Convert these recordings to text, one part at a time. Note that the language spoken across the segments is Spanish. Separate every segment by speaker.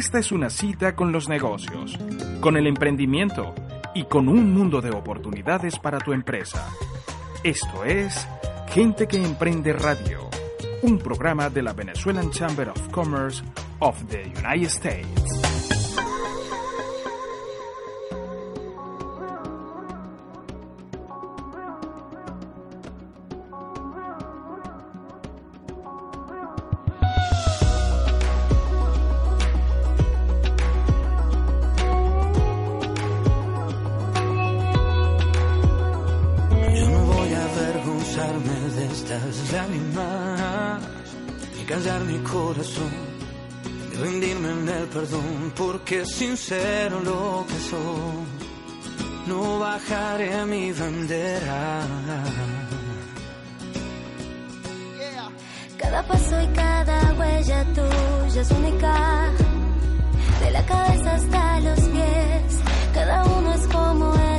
Speaker 1: Esta es una cita con los negocios, con el emprendimiento y con un mundo de oportunidades para tu empresa. Esto es Gente que Emprende Radio, un programa de la Venezuelan Chamber of Commerce of the United States.
Speaker 2: que sincero lo que soy, no bajaré mi bandera.
Speaker 3: Cada paso y cada huella tuya es única, de la cabeza hasta los pies, cada uno es como
Speaker 2: él.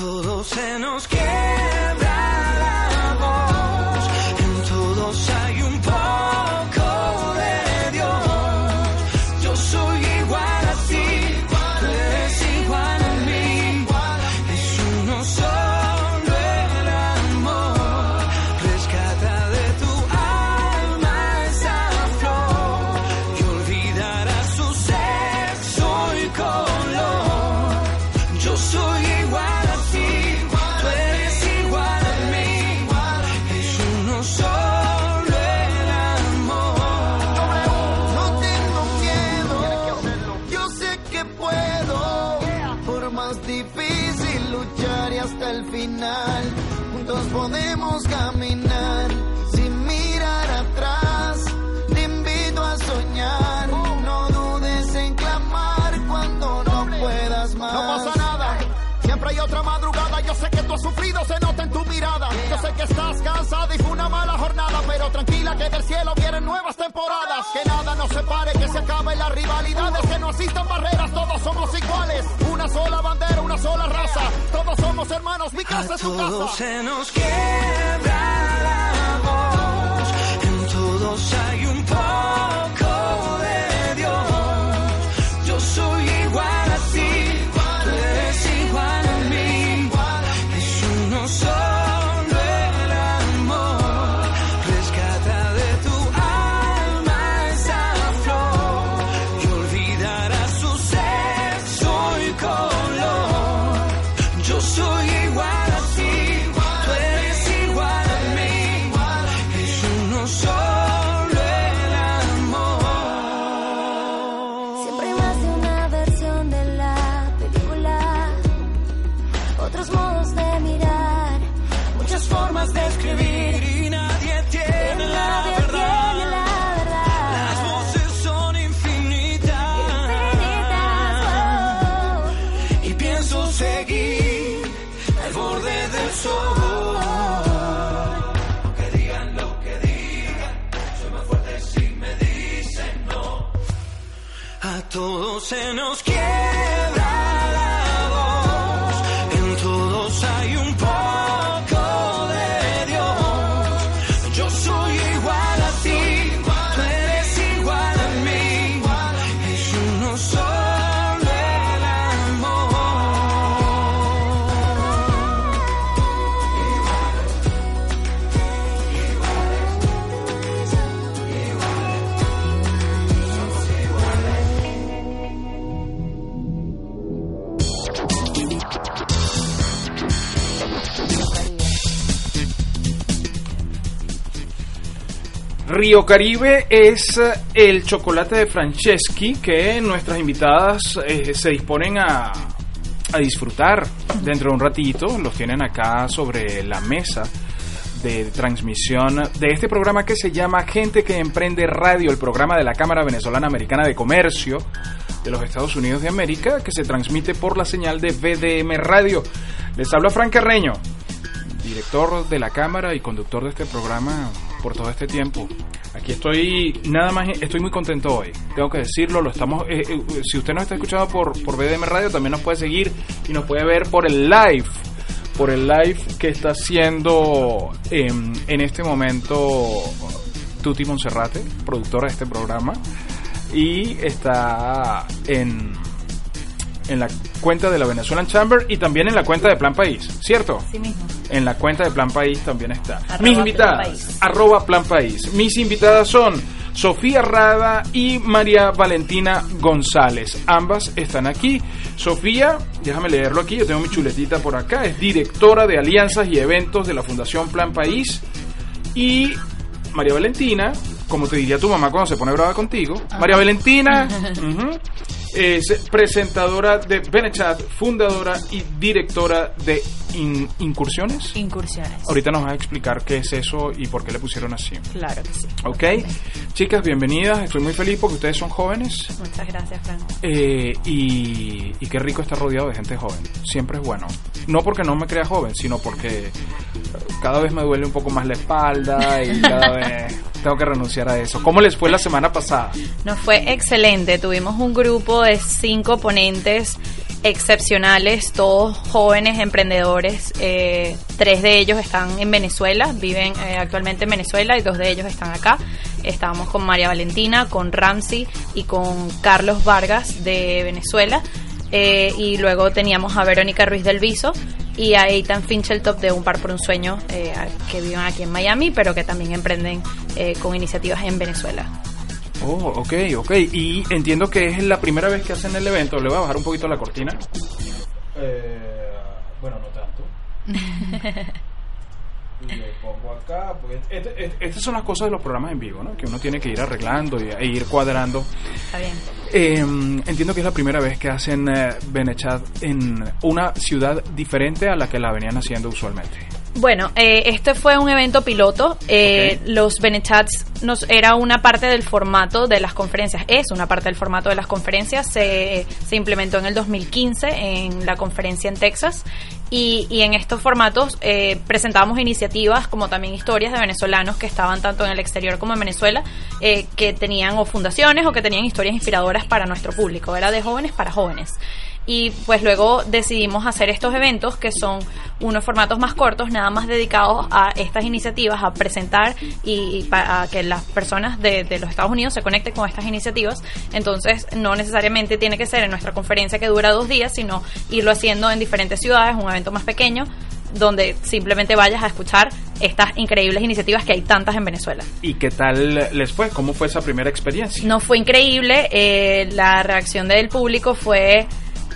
Speaker 2: todo se nos quiere.
Speaker 1: Río Caribe es eh, el chocolate de Franceschi que nuestras invitadas eh, se disponen a, disfrutar dentro de un ratito. Los tienen acá sobre la mesa de transmisión de este programa que se llama Gente que Emprende Radio, el programa de la Cámara Venezolana Americana de Comercio de los Estados Unidos de América, que se transmite por la señal de VDM Radio. Les habla Frank Carreño, director de la Cámara y conductor de este programa por todo este tiempo. Aquí estoy, nada más, estoy muy contento hoy. Tengo que decirlo, lo estamos. eh, eh, si usted nos está escuchando por, por VDM Radio, también nos puede seguir y nos puede ver por el live por el live que está haciendo em, en este momento Tuti Monserrate, productora de este programa, y está en, en la cuenta de la Venezuelan Chamber y también en la cuenta de Plan País, ¿cierto?
Speaker 4: Sí mismo.
Speaker 1: En la cuenta de Plan País también está.
Speaker 4: Arroba
Speaker 1: Mis invitadas, arroba Plan País. Mis invitadas son Sofía Rada y María Valentina González. Ambas están aquí. Sofía, déjame leerlo aquí, yo tengo mi chuletita por acá, es directora de alianzas y eventos de la Fundación Plan País. Y María Valentina, como te diría tu mamá cuando se pone brava contigo, María Valentina es presentadora de Benechat, fundadora y directora de In- Incursiones.
Speaker 4: Incursiones.
Speaker 1: Ahorita nos va a explicar qué es eso y por qué le pusieron así.
Speaker 4: Claro que sí.
Speaker 1: ¿Ok? Chicas, bienvenidas. Estoy muy feliz porque ustedes son jóvenes
Speaker 4: Muchas gracias, Fran.
Speaker 1: eh, y, y qué rico estar rodeado de gente joven. Siempre es bueno. No porque no me crea joven, sino porque cada vez me duele un poco más la espalda y cada vez tengo que renunciar a eso. ¿Cómo les fue la semana pasada?
Speaker 4: Nos fue excelente. Tuvimos un grupo de cinco ponentes excepcionales, todos jóvenes emprendedores. Eh, tres de ellos están en Venezuela, viven eh, actualmente en Venezuela y dos de ellos están acá. Estábamos con María Valentina, con Ramsey y con Carlos Vargas de Venezuela. Eh, y luego teníamos a Verónica Ruiz del Viso y a Ethan Fincheltop de Un Par por un Sueño, eh, que viven aquí en Miami, pero que también emprenden eh, con iniciativas en Venezuela.
Speaker 1: Oh, ok, ok. Y entiendo que es la primera vez que hacen el evento. Le voy a bajar un poquito la cortina. Eh, bueno, no tanto. Le pongo acá. porque este- este- estas son las cosas de los programas en vivo, ¿no? Que uno tiene que ir arreglando y, e ir cuadrando.
Speaker 4: Está bien.
Speaker 1: Eh, entiendo que es la primera vez que hacen eh, Benechat en una ciudad diferente a la que la venían haciendo usualmente.
Speaker 4: Bueno, eh, este fue un evento piloto. Eh. Los Benechats nos era una parte del formato de las conferencias. Es una parte del formato de las conferencias. Se, se implementó en el 2015 en la conferencia en Texas. Y, y en estos formatos eh, presentábamos iniciativas como también historias de venezolanos que estaban tanto en el exterior como en Venezuela, eh, que tenían o fundaciones o que tenían historias inspiradoras para nuestro público. Era de jóvenes para jóvenes. Y pues luego decidimos hacer estos eventos que son unos formatos más cortos, nada más dedicados a estas iniciativas, a presentar y, y para que las personas de, de los Estados Unidos se conecten con estas iniciativas. Entonces no necesariamente tiene que ser en nuestra conferencia que dura dos días, sino irlo haciendo en diferentes ciudades, un evento más pequeño donde simplemente vayas a escuchar estas increíbles iniciativas que hay tantas en Venezuela.
Speaker 1: ¿Y qué tal les fue? ¿Cómo fue esa primera experiencia?
Speaker 4: No fue increíble, eh, la reacción del público fue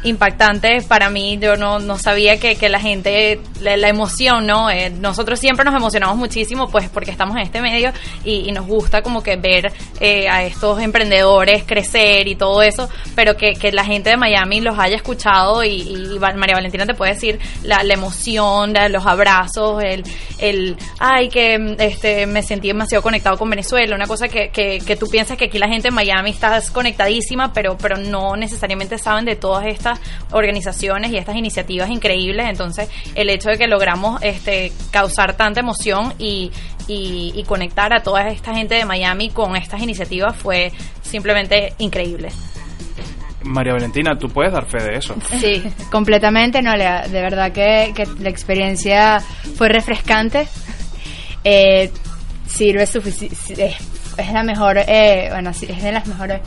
Speaker 4: impactante para mí, yo no, no sabía que, que la gente, la, la emoción, ¿no? Eh, nosotros siempre nos emocionamos muchísimo pues porque estamos en este medio y, y nos gusta como que ver eh, a estos emprendedores crecer y todo eso, pero que, que la gente de Miami los haya escuchado y, y María Valentina te puede decir la, la emoción, la- los abrazos, el, el, ay, que este, me sentí demasiado conectado con Venezuela, una cosa que, que, que tú piensas que aquí la gente en Miami está conectadísima, pero, pero no necesariamente saben de todas estas organizaciones y estas iniciativas increíbles, entonces el hecho de que logramos este, causar tanta emoción y, y, y conectar a toda esta gente de Miami con estas iniciativas fue simplemente increíble.
Speaker 1: María Valentina, tú puedes dar fe de eso.
Speaker 5: Sí, completamente, no, Lea, de verdad que, que la experiencia fue refrescante. Eh, sirve suficiente, es, la mejor, eh, bueno, sí, es de las mejores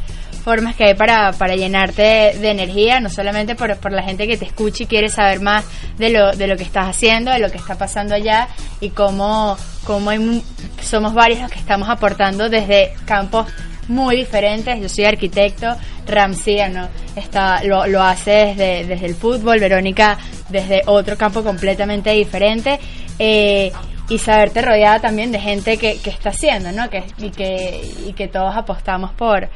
Speaker 5: formas que hay para, para llenarte de, energía, no solamente por, por la gente que te escucha y quiere saber más de lo, de lo que estás haciendo, de lo que está pasando allá y cómo, cómo somos varios los que estamos aportando desde campos muy diferentes. Yo soy arquitecto, Ramsey ¿no? está, lo, lo hace desde, desde el fútbol, Verónica desde otro campo completamente diferente. Eh, y saberte rodeada también de gente que, que está haciendo, ¿no? Que, y, que, y que todos apostamos por,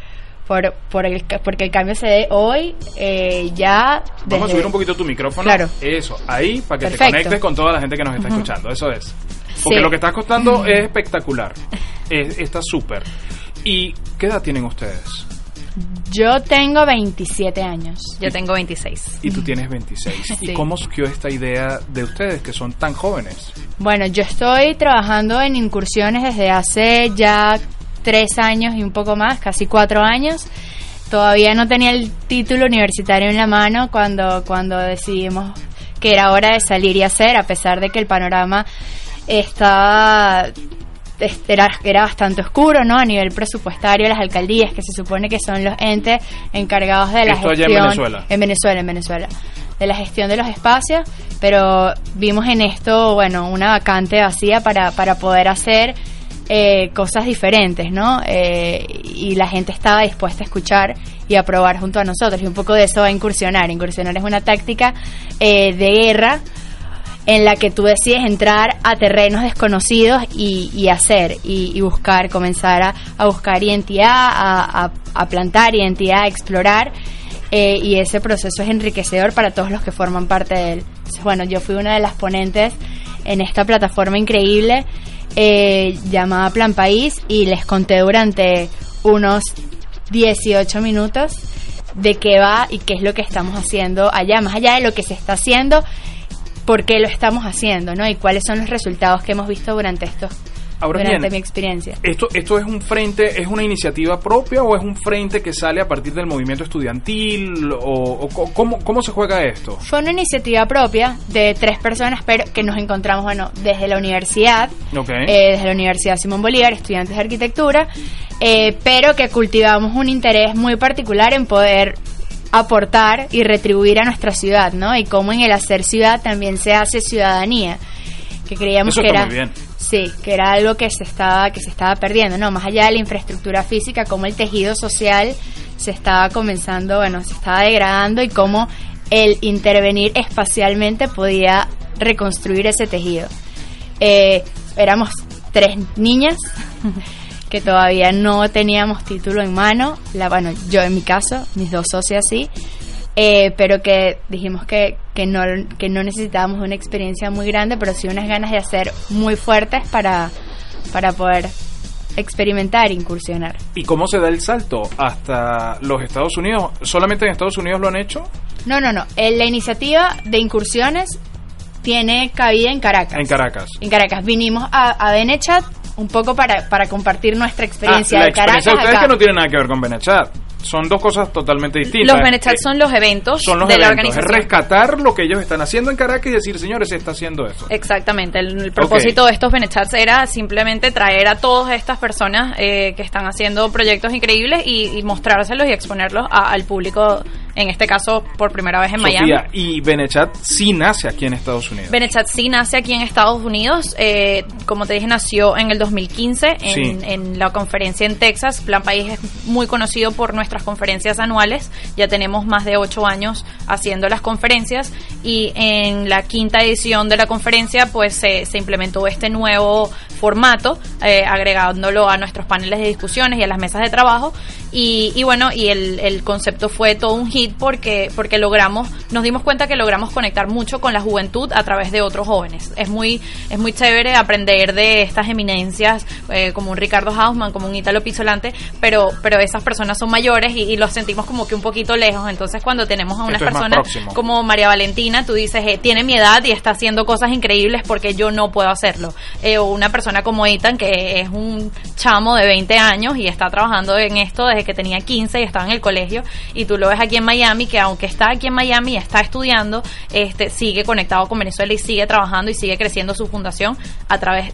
Speaker 5: por, por el, porque el cambio se dé hoy, eh, ya...
Speaker 1: Vamos a subir un poquito tu micrófono.
Speaker 5: Claro.
Speaker 1: Eso, ahí, para que te conectes con toda la gente que nos está escuchando. Eso es. Porque
Speaker 5: Sí.
Speaker 1: lo que estás contando es espectacular. Es- está súper. ¿Y qué edad tienen ustedes?
Speaker 5: Yo tengo 27 años.
Speaker 4: Yo tengo 26.
Speaker 1: Y tú tienes 26. ¿Y cómo surgió esta idea de ustedes, que son tan jóvenes?
Speaker 5: Bueno, yo estoy trabajando en incursiones desde hace ya tres años y un poco más, casi cuatro años. Todavía no tenía el título universitario en la mano cuando, cuando decidimos que era hora de salir y hacer, a pesar de que el panorama estaba era, era bastante oscuro, ¿no? A nivel presupuestario, las alcaldías, que se supone que son los entes encargados de la
Speaker 1: Esto allá en
Speaker 5: gestión.
Speaker 1: Venezuela.
Speaker 5: En Venezuela, en Venezuela. De la gestión de los espacios, pero vimos en esto, bueno, una vacante vacía para, para poder hacer eh, cosas diferentes, ¿no? Eh, y la gente estaba dispuesta a escuchar y a probar junto a nosotros. Y un poco de eso va a incursionar. Incursionar es una táctica eh, de guerra en la que tú decides entrar a terrenos desconocidos y, y hacer y, y buscar, comenzar a, a buscar identidad, a, a- plantar identidad, a explorar. eh, y ese proceso es enriquecedor para todos los que forman parte de él. Entonces, bueno, yo fui una de las ponentes en esta plataforma increíble eh, llamada Plan País y les conté durante unos 18 minutos de qué va y qué es lo que estamos haciendo allá, más allá de lo que se está haciendo, por qué lo estamos haciendo, ¿no? Y cuáles son los resultados que hemos visto durante esto,
Speaker 1: Ahora
Speaker 5: durante
Speaker 1: bien,
Speaker 5: mi experiencia.
Speaker 1: ¿Esto, ¿Esto es un frente, es una iniciativa propia o es un frente que sale a partir del movimiento estudiantil? ¿O, cómo, cómo se juega esto?
Speaker 5: Fue una iniciativa propia de tres personas, pero que nos encontramos, bueno, desde la universidad,
Speaker 1: Ok.
Speaker 5: eh, desde la Universidad Simón Bolívar, estudiantes de arquitectura, eh, pero que cultivamos un interés muy particular en poder aportar y retribuir a nuestra ciudad, ¿no? Y cómo en el hacer ciudad también se hace ciudadanía, que creíamos
Speaker 1: Eso
Speaker 5: que era. Sí, que era algo que se estaba que se estaba perdiendo, no, más allá de la infraestructura física, cómo el tejido social se estaba comenzando, bueno, se estaba degradando y cómo el intervenir espacialmente podía reconstruir ese tejido. Eh, éramos tres niñas que todavía no teníamos título en mano, la, bueno, yo en mi caso, mis dos socias sí, eh, pero que dijimos que, que, no, que no necesitábamos una experiencia muy grande, pero sí unas ganas de hacer muy fuertes para, para poder experimentar, incursionar.
Speaker 1: ¿Y cómo se da el salto hasta los Estados Unidos? ¿Solamente en Estados Unidos lo han hecho?
Speaker 5: No, no, no. Eh, La iniciativa de incursiones tiene cabida en Caracas.
Speaker 1: En Caracas.
Speaker 5: En Caracas. Vinimos a, a Benechat un poco para, para compartir nuestra experiencia
Speaker 1: Ah, la
Speaker 5: de Caracas
Speaker 1: experiencia de ustedes
Speaker 5: acá.
Speaker 1: que no tiene nada que ver con Benechat. Son dos cosas totalmente distintas.
Speaker 4: Los Benechat
Speaker 1: Eh,
Speaker 4: son los eventos
Speaker 1: son los
Speaker 4: de la
Speaker 1: eventos. Es
Speaker 4: organización.
Speaker 1: rescatar lo que ellos están haciendo en Caracas y decir, señores, se está haciendo eso.
Speaker 4: Exactamente, el, el propósito de estos Benechats era simplemente traer a todas estas personas eh, que están haciendo proyectos increíbles y, y mostrárselos y exponerlos a- al público, en este caso por primera vez en Miami.
Speaker 1: Y Benechat sí nace aquí en Estados Unidos.
Speaker 4: Benechat sí nace aquí en Estados Unidos, eh, como te dije, nació en el 2015 en,
Speaker 1: Sí.
Speaker 4: en la conferencia en Texas. Plan País es muy conocido por nuestras conferencias anuales, ya tenemos más de ocho años haciendo las conferencias y en la quinta edición de la conferencia pues se, se implementó este nuevo formato, eh, agregándolo a nuestros paneles de discusiones y a las mesas de trabajo y, y bueno, y el, el concepto fue todo un hit porque, porque logramos, nos dimos cuenta que logramos conectar mucho con la juventud a través de otros jóvenes. Es muy, es muy chévere aprender de estas eminencias eh, como un Ricardo Hausman, como un Italo Pizzolante, pero, pero esas personas son mayores y, y los sentimos como que un poquito lejos. Entonces cuando tenemos a unas
Speaker 1: es
Speaker 4: personas como María Valentina, tú dices, eh, tiene mi edad y está haciendo cosas increíbles porque yo no puedo hacerlo. Eh, o una persona como Ethan, que es un chamo de 20 años y está trabajando en esto que tenía 15 y estaba en el colegio, y tú lo ves aquí en Miami, que aunque está aquí en Miami y está estudiando, este sigue conectado con Venezuela y sigue trabajando y sigue creciendo su fundación a través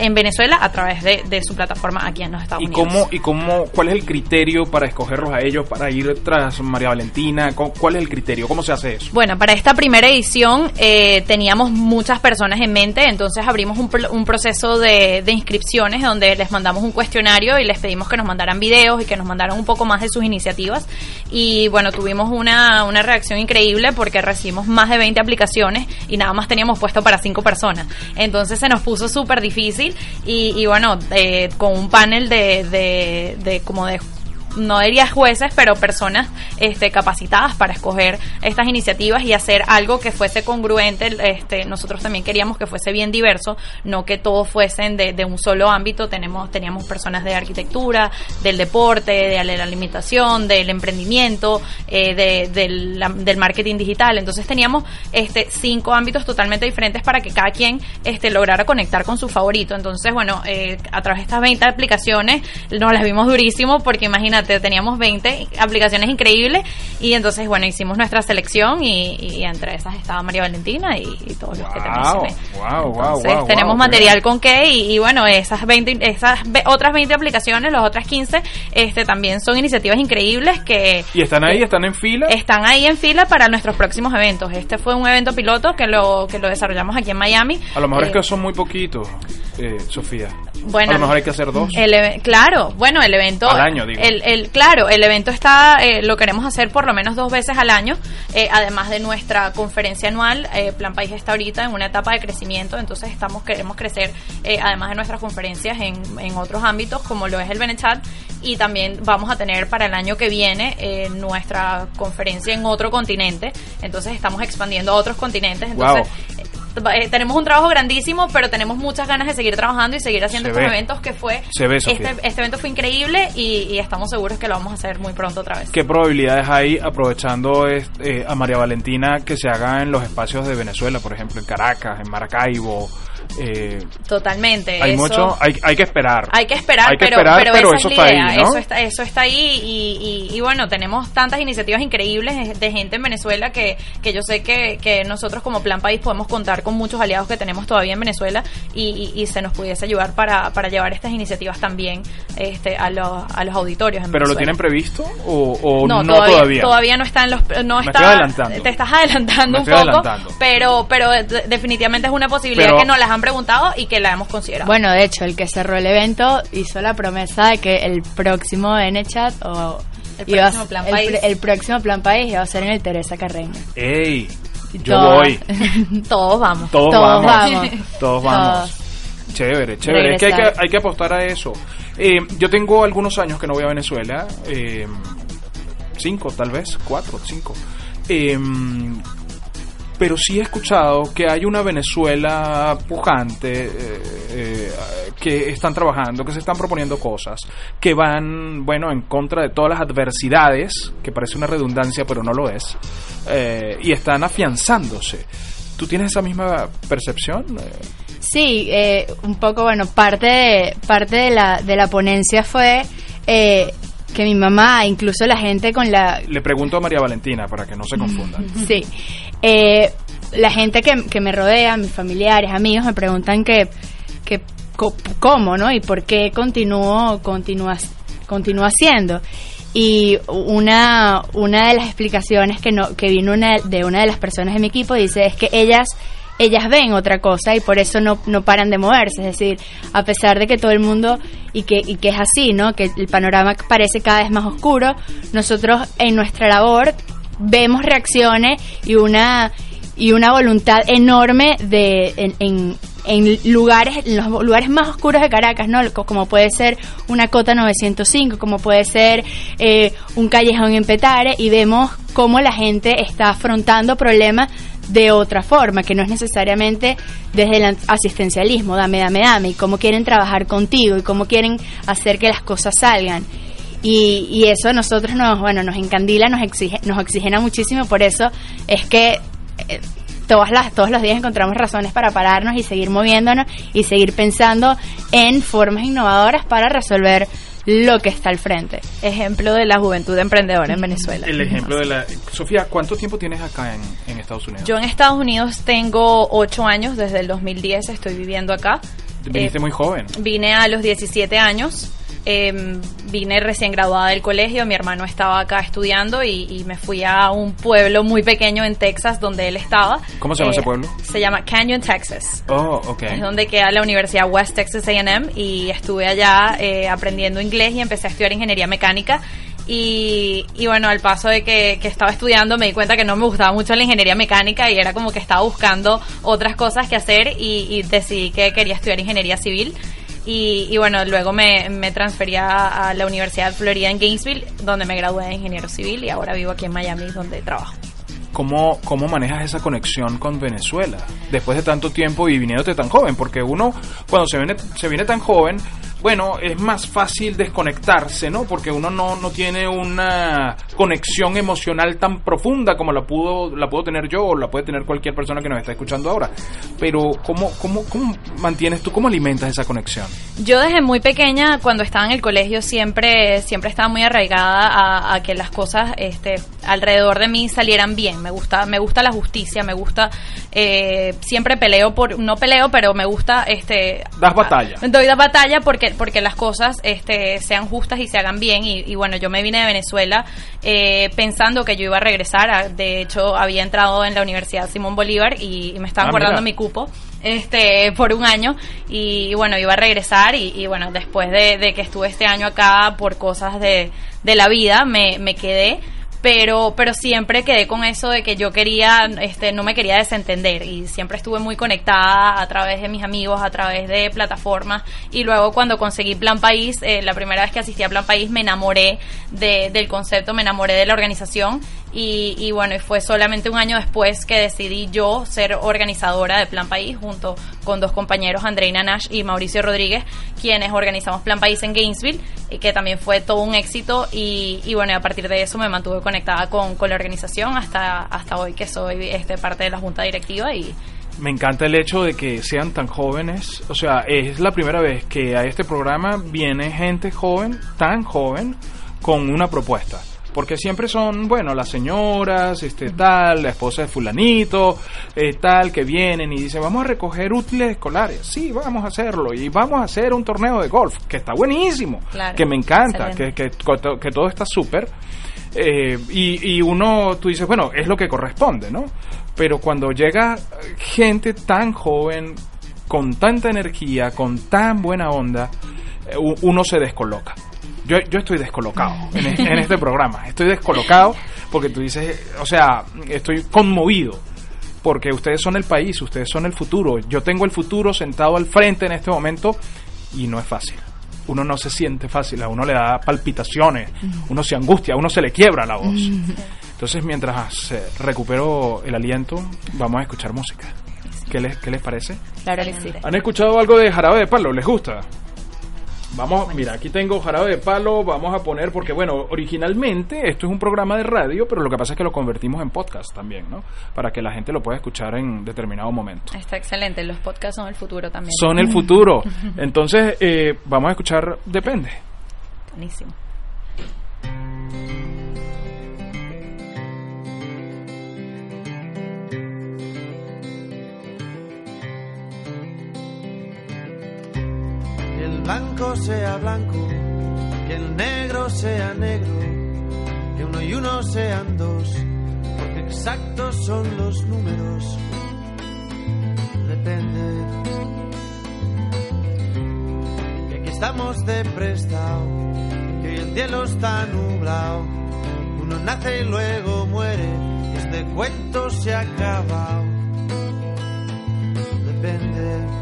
Speaker 4: en Venezuela a través de, de su plataforma aquí en los Estados
Speaker 1: ¿Y
Speaker 4: Unidos.
Speaker 1: cómo, ¿Y cómo, cuál es el criterio para escogerlos a ellos, para ir tras María Valentina? ¿Cu- ¿Cuál es el criterio? ¿Cómo se hace eso?
Speaker 4: Bueno, para esta primera edición eh, teníamos muchas personas en mente, entonces abrimos un, un proceso de, de inscripciones donde les mandamos un cuestionario y les pedimos que nos mandaran videos y que nos mandaran un poco más de sus iniciativas. Y bueno, tuvimos una, una reacción increíble porque recibimos más de 20 aplicaciones y nada más teníamos puesto para 5 personas. Entonces se nos puso súper difícil y, y bueno, eh, con un panel de, de, de como de no diría jueces, pero personas este, capacitadas para escoger estas iniciativas y hacer algo que fuese congruente. Este, nosotros también queríamos que fuese bien diverso, no que todos fuesen de, un solo ámbito. Tenemos, teníamos personas de arquitectura, del deporte, de la alimentación, del emprendimiento, eh, de- del marketing digital. Entonces teníamos este, cinco ámbitos totalmente diferentes para que cada quien este, lograra conectar con su favorito. Entonces, bueno, eh, a través de estas 20 aplicaciones nos las vimos durísimo porque imagínate, teníamos 20 aplicaciones increíbles y entonces, bueno, hicimos nuestra selección y, y entre esas estaba María Valentina y, y todos los que te mencioné.
Speaker 1: wow, wow,
Speaker 4: Entonces,
Speaker 1: wow,
Speaker 4: tenemos material con qué y, y bueno, esas 20, esas ve- otras 20 aplicaciones, las otras 15, este también son iniciativas increíbles que
Speaker 1: ¿Y están ahí? ¿Están en fila?
Speaker 4: están ahí en fila para nuestros próximos eventos. Este fue un evento piloto que lo que lo desarrollamos aquí en Miami.
Speaker 1: A lo mejor
Speaker 4: Eh,
Speaker 1: es que son muy poquitos, eh, Sofía.
Speaker 4: bueno,
Speaker 1: a lo mejor hay que hacer dos.
Speaker 4: El claro, bueno, el evento.
Speaker 1: Al año, digo.
Speaker 4: El, el- claro, el evento está, eh, lo queremos hacer por lo menos dos veces al año, eh, además de nuestra conferencia anual. eh, Plan País está ahorita en una etapa de crecimiento, entonces estamos queremos crecer, eh, además de nuestras conferencias, en, en otros ámbitos, como lo es el Benechat, y también vamos a tener para el año que viene eh, nuestra conferencia en otro continente, entonces estamos expandiendo a otros continentes, entonces. Eh, tenemos un trabajo grandísimo, pero tenemos muchas ganas de seguir trabajando y seguir haciendo
Speaker 1: Se
Speaker 4: estos
Speaker 1: ve.
Speaker 4: eventos que fue
Speaker 1: Se ve,
Speaker 4: este, este evento fue increíble y, y estamos seguros que lo vamos a hacer muy pronto otra vez.
Speaker 1: ¿Qué probabilidades hay aprovechando este, eh, a María Valentina que se haga en los espacios de Venezuela, por ejemplo, en Caracas, en Maracaibo? Eh,
Speaker 4: Totalmente.
Speaker 1: hay
Speaker 4: eso-
Speaker 1: mucho, hay, hay que esperar.
Speaker 4: Hay que esperar,
Speaker 1: Hay que
Speaker 4: pero,
Speaker 1: esperar,
Speaker 4: pero,
Speaker 1: pero
Speaker 4: esa
Speaker 1: eso
Speaker 4: es la
Speaker 1: está
Speaker 4: idea.
Speaker 1: ahí, ¿no?
Speaker 4: Eso está, eso está ahí y, y- y bueno, tenemos tantas iniciativas increíbles de, gente en Venezuela que, que yo sé que, que nosotros como Plan País podemos contar con muchos aliados que tenemos todavía en Venezuela y, se nos pudiese ayudar para, para llevar estas iniciativas también este, a, los, a los auditorios en
Speaker 1: ¿Pero lo tienen previsto o, o no,
Speaker 4: todavía,
Speaker 1: todavía?
Speaker 4: no está en los no
Speaker 1: Me
Speaker 4: está
Speaker 1: estoy adelantando.
Speaker 4: te estás adelantando
Speaker 1: Me
Speaker 4: un poco
Speaker 1: adelantando.
Speaker 4: pero pero de- definitivamente es una posibilidad
Speaker 1: Pero-
Speaker 4: que nos las han preguntado y que la hemos considerado
Speaker 5: Bueno, de hecho, el que cerró el evento hizo la promesa de que el próximo NChat o
Speaker 4: El
Speaker 5: a-
Speaker 4: próximo Plan
Speaker 5: el,
Speaker 4: País.
Speaker 5: pr- el próximo plan país iba a ser en el Teresa Carreño.
Speaker 1: ¡Ey! Yo voy.
Speaker 4: todos vamos
Speaker 1: Todos,
Speaker 5: Todos
Speaker 1: vamos.
Speaker 5: vamos.
Speaker 1: Todos vamos. Chévere, chévere. Es que hay, que
Speaker 5: Regresar.
Speaker 1: hay que apostar a eso. Eh, yo tengo algunos años que no voy a Venezuela. eh, cinco, tal vez. Cuatro, cinco. Eh, pero sí he escuchado que hay una Venezuela pujante, eh, eh, que están trabajando, que se están proponiendo cosas, que van, bueno, en contra de todas las adversidades, que parece una redundancia, pero no lo es, eh, y están afianzándose. ¿Tú tienes esa misma percepción?
Speaker 5: Sí, eh, un poco, bueno, parte de, parte de la, de la ponencia fue que mi mamá, incluso la gente con la,
Speaker 1: Le pregunto a María Valentina para que no se confundan.
Speaker 5: Sí. Eh, la gente que, que me rodea, mis familiares, amigos, me preguntan que, que co- cómo, ¿no? Y por qué continúo, continúa, continúa haciendo. Y una, una de las explicaciones que, no, que vino una, de una de las personas de mi equipo dice es que ellas ellas ven otra cosa y por eso no, no paran de moverse. Es decir, a pesar de que todo el mundo, y que, y que es así, ¿no? Que el panorama parece cada vez más oscuro, nosotros en nuestra labor vemos reacciones y una y una voluntad enorme de en, en, en lugares en los lugares más oscuros de Caracas no Co- como puede ser una cota 905 como puede ser eh, un callejón en Petare y vemos cómo la gente está afrontando problemas de otra forma, que no es necesariamente desde el asistencialismo, dame, dame, dame, y cómo quieren trabajar contigo y cómo quieren hacer que las cosas salgan. Y, y eso a nosotros nos, bueno, nos encandila, nos, exige, nos oxigena muchísimo, por eso es que eh, todas las, todos los días encontramos razones para pararnos y seguir moviéndonos y seguir pensando en formas innovadoras para resolver lo que está al frente.
Speaker 4: ejemplo de la juventud emprendedora en Venezuela
Speaker 1: El ejemplo de la... Sofía, ¿cuánto tiempo tienes acá en, en Estados Unidos?
Speaker 4: Yo en Estados Unidos tengo ocho años, desde el 2010 estoy viviendo acá.
Speaker 1: Viniste
Speaker 4: Eh,
Speaker 1: muy joven.
Speaker 4: Vine a los 17 años. Eh, vine recién graduada del colegio, mi hermano estaba acá estudiando y, y me fui a un pueblo muy pequeño en Texas donde él estaba.
Speaker 1: ¿Cómo se llama
Speaker 4: Eh,
Speaker 1: ese pueblo?
Speaker 4: Se llama Canyon, Texas.
Speaker 1: Oh, ok.
Speaker 4: Es donde queda la Universidad West Texas A&M y estuve allá eh, aprendiendo inglés y empecé a estudiar ingeniería mecánica. Y, y bueno, al paso de que, que estaba estudiando me di cuenta que no me gustaba mucho la ingeniería mecánica y era como que estaba buscando otras cosas que hacer y, y decidí que quería estudiar ingeniería civil. Y, y bueno, luego me, me transferí a, la Universidad de Florida en Gainesville, donde me gradué de ingeniero civil y ahora vivo aquí en Miami, donde trabajo.
Speaker 1: ¿Cómo, ¿Cómo manejas esa conexión con Venezuela después de tanto tiempo y viniéndote tan joven? Porque uno, cuando se viene, se viene tan joven, bueno, es más fácil desconectarse, ¿no? Porque uno no, no tiene una conexión emocional tan profunda como la pudo, la puedo tener yo o la puede tener cualquier persona que nos está escuchando ahora. Pero, ¿cómo, cómo, cómo mantienes tú, cómo alimentas esa conexión?
Speaker 4: Yo desde muy pequeña, cuando estaba en el colegio, siempre, siempre estaba muy arraigada a, a que las cosas este, alrededor de mí salieran bien. Me gusta, me gusta la justicia, me gusta, eh, siempre peleo por, no peleo, pero me gusta, este,
Speaker 1: Das batalla.
Speaker 4: doy la batalla porque, porque las cosas, este, sean justas y se hagan bien. Y, y bueno, yo me vine de Venezuela eh, pensando que yo iba a regresar. A- De hecho, había entrado en la Universidad Simón Bolívar y, y me estaban
Speaker 1: Ah, mira.
Speaker 4: guardando mi cupo este por un año y, bueno iba a regresar y, y, bueno después de, de que estuve este año acá por cosas de, de la vida me, me quedé pero pero siempre quedé con eso de que yo quería este no me quería desentender y siempre estuve muy conectada a través de mis amigos a través de plataformas y luego cuando conseguí Plan País eh, la primera vez que asistí a Plan País me enamoré de- del concepto me enamoré de la organización y, y bueno, y fue solamente un año después que decidí yo ser organizadora de Plan País junto con dos compañeros, Andreina Nash y Mauricio Rodríguez, quienes organizamos Plan País en Gainesville, y que también fue todo un éxito. Y, y bueno, a partir de eso me mantuve conectada con, con la organización hasta, hasta hoy que soy este, parte de la junta directiva y,
Speaker 1: Me encanta el hecho de que sean tan jóvenes. O sea, es la primera vez que a este programa viene gente joven, tan joven, con una propuesta. Porque siempre son, bueno, las señoras, este tal, la esposa de fulanito, eh, tal, que vienen y dicen, vamos a recoger útiles escolares. Sí, vamos a hacerlo. Y vamos a hacer un torneo de golf, que está buenísimo,
Speaker 4: Claro,
Speaker 1: que me encanta, que, que, que todo está súper. Eh, y, y uno, tú dices, bueno, es lo que corresponde, ¿no? Pero cuando llega gente tan joven, con tanta energía, con tan buena onda, eh, uno se descoloca. Yo, yo estoy descolocado en, e- en este programa. Estoy descolocado porque tú dices, o sea, estoy conmovido. Porque ustedes son el país, ustedes son el futuro. Yo tengo el futuro sentado al frente en este momento y no es fácil. Uno no se siente fácil, a uno le da palpitaciones, uno se angustia, a uno se le quiebra la voz. Entonces, mientras recupero el aliento, vamos a escuchar música. ¿Qué les, qué les parece?
Speaker 4: claro que sí.
Speaker 1: ¿Han escuchado algo de Jarabe de Palo? ¿Les gusta? Vamos, mira, aquí tengo Jarabe de Palo, vamos a poner, porque bueno, originalmente esto es un programa de radio, pero lo que pasa es que lo convertimos en podcast también, ¿no? Para que la gente lo pueda escuchar en determinado momento.
Speaker 4: Está excelente, los podcasts son el futuro también.
Speaker 1: Son el futuro. Entonces, eh, vamos a escuchar Depende.
Speaker 4: Buenísimo.
Speaker 6: Que el blanco sea blanco, que el negro sea negro, que uno y uno sean dos, porque exactos son los números. Depende. Que aquí estamos de prestado, que hoy el cielo está nublado, uno nace y luego muere, este cuento se ha acabado. Depende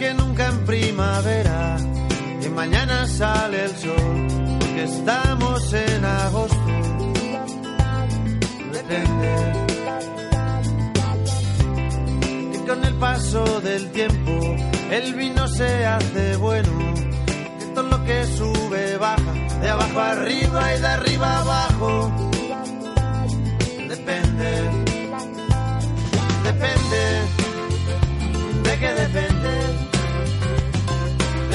Speaker 6: Que nunca en primavera. Que mañana sale el sol, porque estamos en agosto. Depende, con el paso del tiempo el vino se hace bueno. Que todo lo que sube baja, de abajo arriba y de arriba abajo. Depende, depende, de qué depende.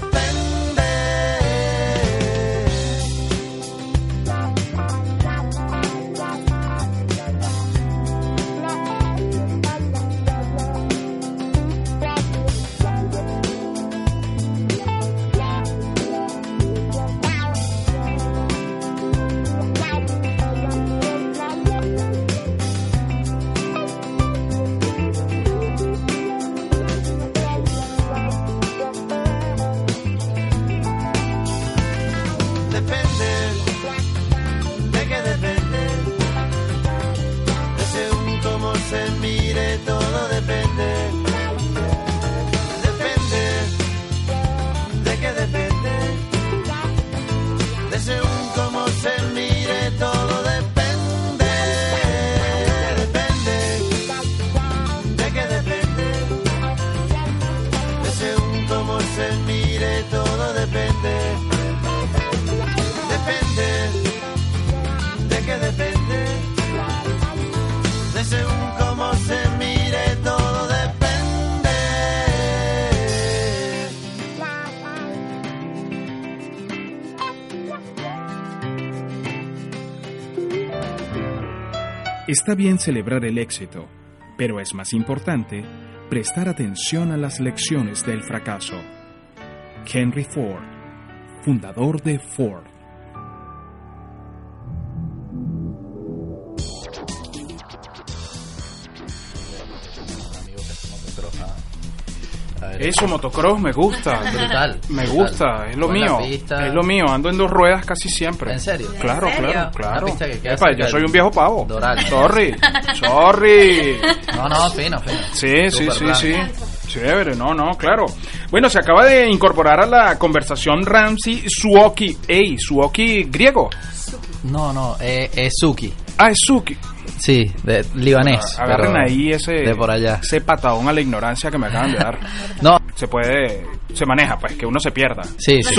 Speaker 1: Está bien celebrar el éxito, pero es más importante prestar atención a las lecciones del fracaso. Henry Ford, fundador de Ford. Eso, motocross, me gusta.
Speaker 7: Brutal,
Speaker 1: Me
Speaker 7: brutal.
Speaker 1: gusta, es lo
Speaker 7: Buena
Speaker 1: mío.
Speaker 7: pista.
Speaker 1: Es lo mío, ando en dos ruedas casi siempre.
Speaker 7: ¿En serio?
Speaker 1: Claro,
Speaker 4: ¿En serio?
Speaker 1: claro, claro.
Speaker 7: Que queda
Speaker 1: Epa, yo soy un viejo pavo.
Speaker 7: Doral.
Speaker 1: Sorry, sorry.
Speaker 7: No, no, fino, fino.
Speaker 1: Sí, sí, sí, sí. Chévere, no, no, claro. Bueno, se acaba de incorporar a la conversación Ramsey Suoki. Ey, Suoki griego.
Speaker 7: No, no, eh, es Suki.
Speaker 1: Ah, es Suki.
Speaker 7: Sí, de libanés.
Speaker 1: Agarren
Speaker 7: pero
Speaker 1: ahí ese,
Speaker 7: De por allá.
Speaker 1: ese patadón a la ignorancia que me acaban de dar.
Speaker 7: No,
Speaker 1: Se puede, se maneja, pues, que uno se pierda.
Speaker 7: sí, sí.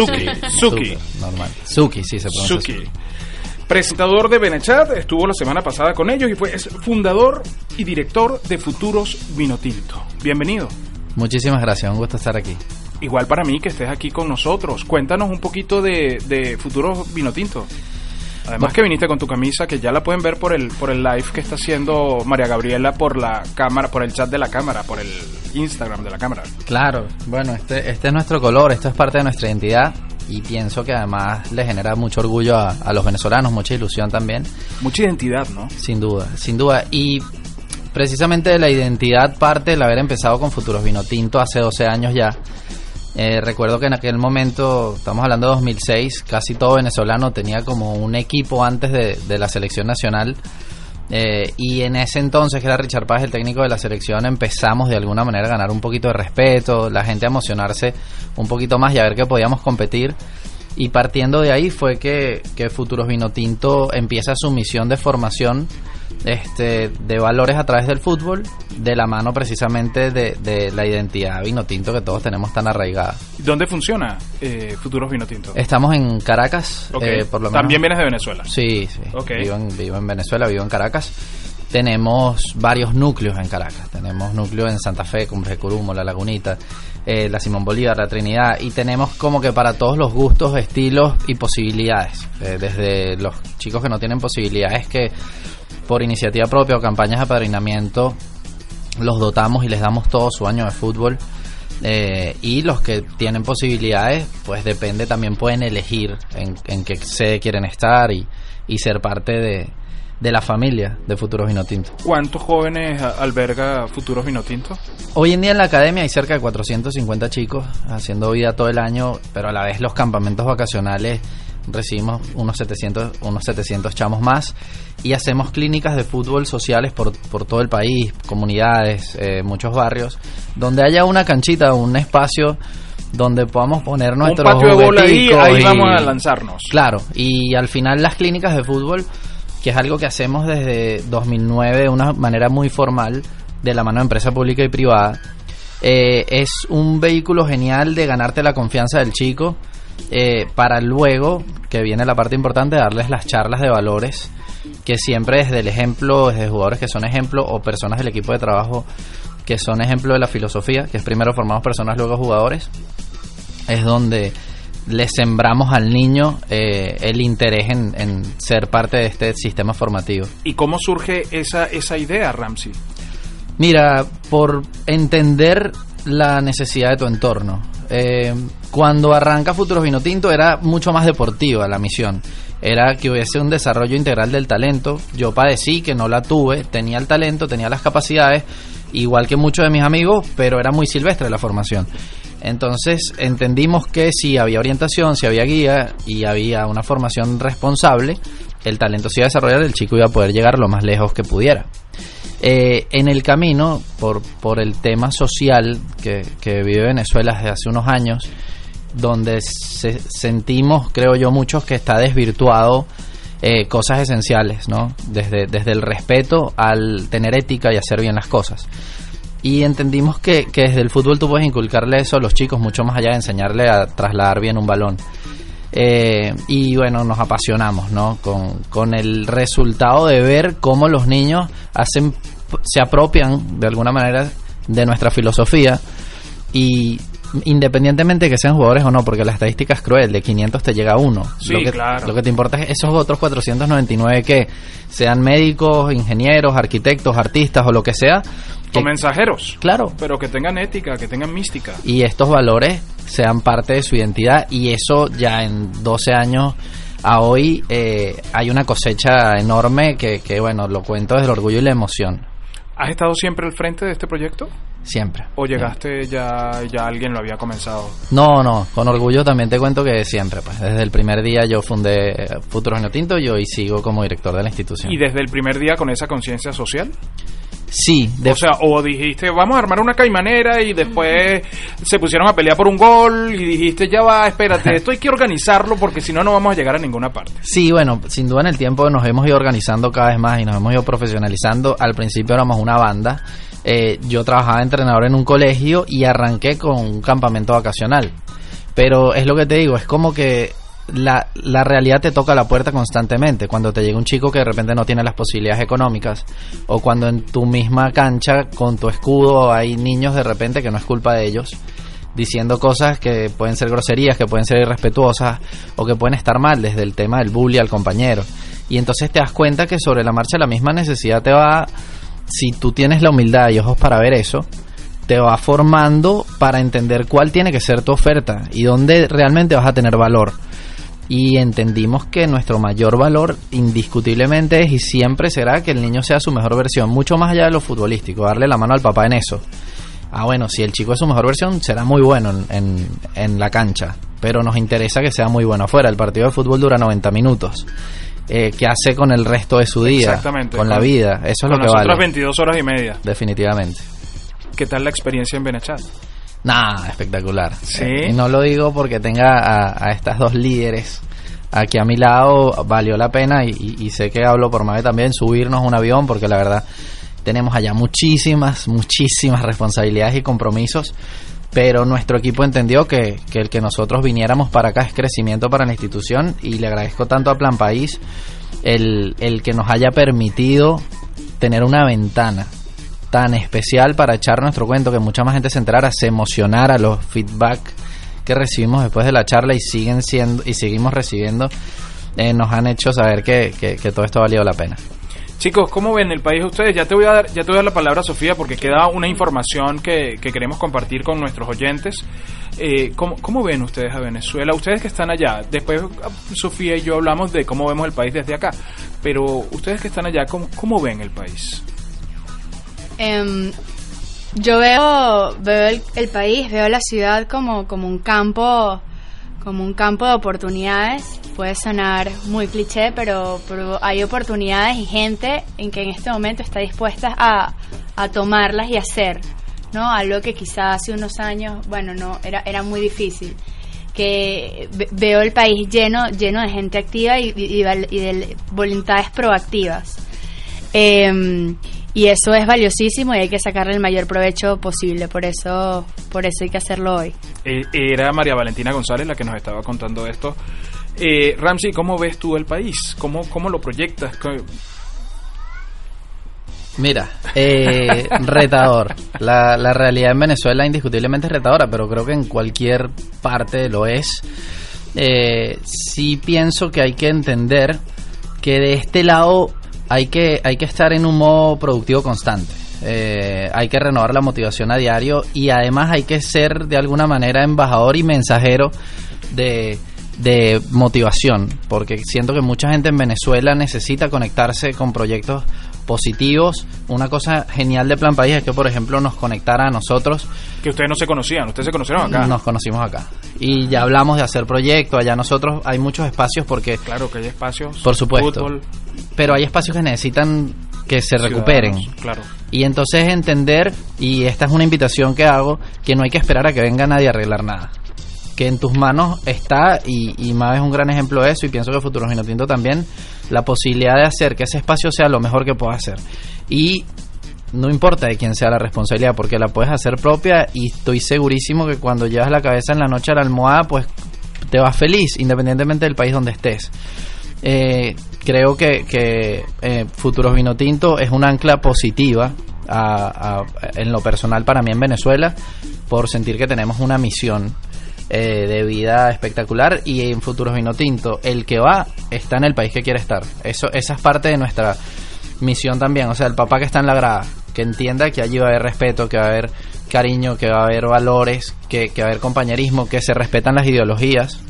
Speaker 1: Suki,
Speaker 7: Normal. Suki, sí, se pronuncia.
Speaker 1: Suki. Presentador de Benechat, estuvo la semana pasada con ellos y fue es fundador y director de Futuros Vinotinto. Bienvenido.
Speaker 7: Muchísimas gracias, un gusto estar aquí.
Speaker 1: Igual para mí que estés aquí con nosotros. Cuéntanos un poquito de, de Futuros Vinotinto. Además que viniste con tu camisa, que ya la pueden ver por el por el live que está haciendo María Gabriela por la cámara, por el chat de la cámara, por el Instagram de la cámara.
Speaker 7: Claro, bueno, este, este es nuestro color, esto es parte de nuestra identidad y pienso que además le genera mucho orgullo a, a los venezolanos, mucha ilusión también,
Speaker 1: Mucha identidad, ¿no?
Speaker 7: sin duda, sin duda. Y precisamente de la identidad parte el haber empezado con Futuros Vino Tinto hace 12 años ya. Eh, recuerdo que en aquel momento, estamos hablando de 2006, casi todo venezolano tenía como un equipo antes de, la selección nacional. Eh, y en ese entonces, que era Richard Paz, el técnico de la selección, empezamos de alguna manera a ganar un poquito de respeto, la gente a emocionarse un poquito más y a ver que podíamos competir. Y partiendo de ahí fue que, que Futuros Vino Tinto empieza su misión de formación este, de valores a través del fútbol, de la mano precisamente de, de la identidad vino tinto que todos tenemos tan arraigada.
Speaker 1: ¿Dónde funciona eh, Futuros Vino Tinto?
Speaker 7: Estamos en Caracas, eh, por lo menos.
Speaker 1: También vienes de Venezuela.
Speaker 7: Sí, sí.
Speaker 1: Ok.
Speaker 7: Vivo, en, vivo en Venezuela, vivo en Caracas. Tenemos varios núcleos en Caracas. Tenemos núcleos en Santa Fe, Cumbres de Curumo, La Lagunita, eh, la Simón Bolívar, la Trinidad. Y tenemos como que para todos los gustos, estilos y posibilidades. Eh, desde los chicos que no tienen posibilidades que por iniciativa propia o campañas de apadrinamiento los dotamos y les damos todo su año de fútbol. Eh, y los que tienen posibilidades, pues depende, también pueden elegir en, en qué sede quieren estar y, y ser parte de, de la familia de Futuros Vinotinto.
Speaker 1: ¿Cuántos jóvenes alberga Futuros Vino Tinto?
Speaker 7: Hoy en día en la academia hay cerca de 450 chicos haciendo vida todo el año, pero a la vez los campamentos vacacionales recibimos unos 700, unos 700 chamos más y hacemos clínicas de fútbol sociales por, por todo el país, comunidades, eh, muchos barrios, donde haya una canchita, un espacio donde podamos poner nuestros
Speaker 1: Un patio de bola ahí,
Speaker 7: jugueticos
Speaker 1: ahí
Speaker 7: y-
Speaker 1: vamos a lanzarnos.
Speaker 7: Claro, y al final las clínicas de fútbol, que es algo que hacemos desde 2009 de una manera muy formal, de la mano de empresa pública y privada, eh, es un vehículo genial de ganarte la confianza del chico eh, para luego, que viene la parte importante, darles las charlas de valores, que siempre desde el ejemplo, desde jugadores que son ejemplo o personas del equipo de trabajo que son ejemplo de la filosofía, que es primero formamos personas, luego jugadores, es donde le sembramos al niño eh, el interés en, en ser parte de este sistema formativo.
Speaker 1: ¿Y cómo surge esa, esa idea, Ramsey?
Speaker 7: Mira, por entender la necesidad de tu entorno. Eh, cuando arranca Futuros Vino Tinto era mucho más deportiva la misión. Era que hubiese un desarrollo integral del talento. Yo padecí que no la tuve, tenía el talento, tenía las capacidades, igual que muchos de mis amigos, pero era muy silvestre la formación. Entonces entendimos que si había orientación, si había guía y había una formación responsable, el talento se iba a desarrollar, el chico iba a poder llegar lo más lejos que pudiera. Eh, en el camino, por, por el tema social que, que vive Venezuela desde hace unos años, donde se- sentimos, creo yo, muchos que está desvirtuado eh, cosas esenciales, ¿no? Desde, desde el respeto al tener ética y hacer bien las cosas. Y entendimos que, que desde el fútbol tú puedes inculcarle eso a los chicos, mucho más allá de enseñarle a trasladar bien un balón. Eh, y bueno, nos apasionamos, ¿no? Con, con el resultado de ver cómo los niños hacen, se apropian de alguna manera de nuestra filosofía y independientemente de que sean jugadores o no, porque la estadística es cruel, de 500 te llega uno.
Speaker 1: Sí,
Speaker 7: lo, que,
Speaker 1: claro.
Speaker 7: lo que te importa es esos otros 499 que sean médicos, ingenieros, arquitectos, artistas o lo que sea. que-
Speaker 1: O mensajeros.
Speaker 7: Claro.
Speaker 1: Pero que tengan ética, que tengan mística.
Speaker 7: y estos valores sean parte de su identidad y eso ya en 12 años a hoy eh, hay una cosecha enorme que, que, bueno, lo cuento desde el orgullo y la emoción,
Speaker 1: ¿Has estado siempre al frente de este proyecto?
Speaker 7: siempre.
Speaker 1: ¿O llegaste ya, ya alguien lo había comenzado?
Speaker 7: No, no, con orgullo también te cuento que siempre, pues desde el primer día yo fundé eh, Futuros Año Tinto y hoy sigo como director de la institución.
Speaker 1: ¿Y desde el primer día con esa conciencia social?
Speaker 7: Sí, de
Speaker 1: O sea, o dijiste, vamos a armar una caimanera y después se pusieron a pelear por un gol y dijiste, ya va, espérate, esto hay que organizarlo porque si no, no vamos a llegar a ninguna parte.
Speaker 7: Sí, bueno, sin duda en el tiempo nos hemos ido organizando cada vez más y nos hemos ido profesionalizando. Al principio éramos una banda. Eh, yo trabajaba de entrenador en un colegio y arranqué con un campamento vacacional. Pero es lo que te digo, es como que la, la realidad te toca la puerta constantemente. Cuando te llega un chico que de repente no tiene las posibilidades económicas, o cuando en tu misma cancha con tu escudo hay niños de repente que no es culpa de ellos, diciendo cosas que pueden ser groserías, que pueden ser irrespetuosas, o que pueden estar mal desde el tema del bully al compañero. Y entonces te das cuenta que sobre la marcha la misma necesidad te va, si tú tienes la humildad y ojos para ver eso, te va formando para entender cuál tiene que ser tu oferta y dónde realmente vas a tener valor. Y entendimos que nuestro mayor valor indiscutiblemente es y siempre será que el niño sea su mejor versión, mucho más allá de lo futbolístico, darle la mano al papá en eso. Ah, bueno, si el chico es su mejor versión, será muy bueno en, en, en la cancha, pero nos interesa que sea muy bueno afuera. El partido de fútbol dura 90 minutos. Eh, ¿Qué hace con el resto de su día?
Speaker 1: Exactamente.
Speaker 7: Con la vida. Eso es lo que
Speaker 1: las
Speaker 7: vale.
Speaker 1: otras 22 horas y media.
Speaker 7: Definitivamente.
Speaker 1: ¿Qué tal la experiencia en Benechat?
Speaker 7: Nah, espectacular.
Speaker 1: Sí.
Speaker 7: Eh, y no lo digo porque tenga a, a estas dos líderes aquí a mi lado valió la pena y, y- y sé que hablo por Mabe también, subirnos un avión porque la verdad tenemos allá muchísimas, muchísimas responsabilidades y compromisos, pero nuestro equipo entendió que, que el que nosotros viniéramos para acá es crecimiento para la institución y le agradezco tanto a Plan País el, el que nos haya permitido tener una ventana tan especial para echar nuestro cuento, que mucha más gente se enterara, se emocionara los feedback que recibimos después de la charla y siguen siendo y seguimos recibiendo, eh, nos han hecho saber que, que- todo esto ha valido la pena.
Speaker 1: Chicos, ¿cómo ven el país ustedes? Ya te voy a dar, ya te voy a dar la palabra, Sofía, porque queda una información que, que queremos compartir con nuestros oyentes. Eh, ¿cómo, cómo ven ustedes a Venezuela? Ustedes que están allá, después Sofía y yo hablamos de cómo vemos el país desde acá, pero ustedes que están allá, ¿cómo, cómo ven el país?
Speaker 5: Em, yo veo, veo el, el país, veo la ciudad como, como un campo, como un campo de oportunidades. Puede sonar muy cliché, pero, pero hay oportunidades y gente en que en este momento está dispuesta a, a tomarlas y hacer, ¿no? Algo que quizás hace unos años, bueno, no, era, era muy difícil. Que ve- veo el país lleno, lleno de gente activa y, y- y de voluntades proactivas. Eh, y eso es valiosísimo y hay que sacarle el mayor provecho posible. Por eso, por eso hay que hacerlo hoy.
Speaker 1: Eh, era María Valentina González la que nos estaba contando esto. Eh, Ramsey, ¿cómo ves tú el país? ¿Cómo, cómo lo proyectas? ¿Qué-
Speaker 7: Mira, eh, retador. La, la realidad en Venezuela indiscutiblemente es retadora, pero creo que en cualquier parte lo es. Eh, sí pienso que hay que entender que de este lado hay que, hay que estar en un modo productivo constante. Eh, hay que renovar la motivación a diario y además hay que ser de alguna manera embajador y mensajero de, de motivación, porque siento que mucha gente en Venezuela necesita conectarse con proyectos positivos. Una cosa genial de Plan País es que, por ejemplo, nos conectara a nosotros.
Speaker 1: Que ustedes no se conocían, ustedes se conocieron acá.
Speaker 7: Nos conocimos acá. Y ya hablamos de hacer proyectos, allá nosotros hay muchos espacios porque...
Speaker 1: Claro que hay espacios.
Speaker 7: Por supuesto.
Speaker 1: Fútbol,
Speaker 7: Pero hay espacios que necesitan que se recuperen.
Speaker 1: Claro.
Speaker 7: Y entonces entender, y esta es una invitación que hago, que no hay que esperar a que venga nadie a arreglar nada. Que en tus manos está, y, y Mabe es un gran ejemplo de eso, y pienso que Futuros Vinotinto también, la posibilidad de hacer que ese espacio sea lo mejor que pueda hacer. Y no importa de quién sea la responsabilidad, porque la puedes hacer propia, y estoy segurísimo que cuando llevas la cabeza en la noche a la almohada, pues te vas feliz, independientemente del país donde estés. Eh, creo que, eh, Futuros Vinotinto es un ancla positiva en lo personal para mí en Venezuela por sentir que tenemos una misión eh, de vida espectacular y en Futuros Vinotinto el que va está en el país que quiere estar. Eso, esa es parte de nuestra misión también. O sea, el papá que está en la grada, que entienda que allí va a haber respeto, que va a haber cariño, que va a haber valores, que, que va a haber compañerismo, que se respetan las ideologías,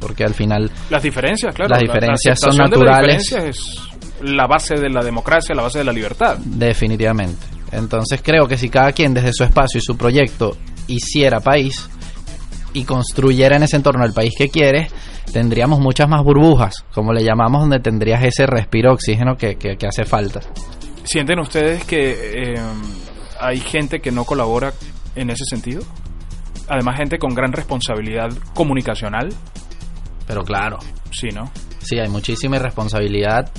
Speaker 7: porque al final
Speaker 1: Las diferencias, claro.
Speaker 7: Las
Speaker 1: la- la
Speaker 7: diferencias son
Speaker 1: de
Speaker 7: naturales.
Speaker 1: es la base de la democracia, la base de la libertad.
Speaker 7: Definitivamente. Entonces creo que si cada quien desde su espacio y su proyecto hiciera país y construyera en ese entorno el país que quiere, tendríamos muchas más burbujas, como le llamamos, donde tendrías ese respiro oxígeno que, que- que hace falta.
Speaker 1: ¿Sienten ustedes que eh, hay gente que no colabora en ese sentido? Además, gente con gran responsabilidad comunicacional.
Speaker 7: Pero claro,
Speaker 1: Sí, ¿no?
Speaker 7: sí, hay muchísima irresponsabilidad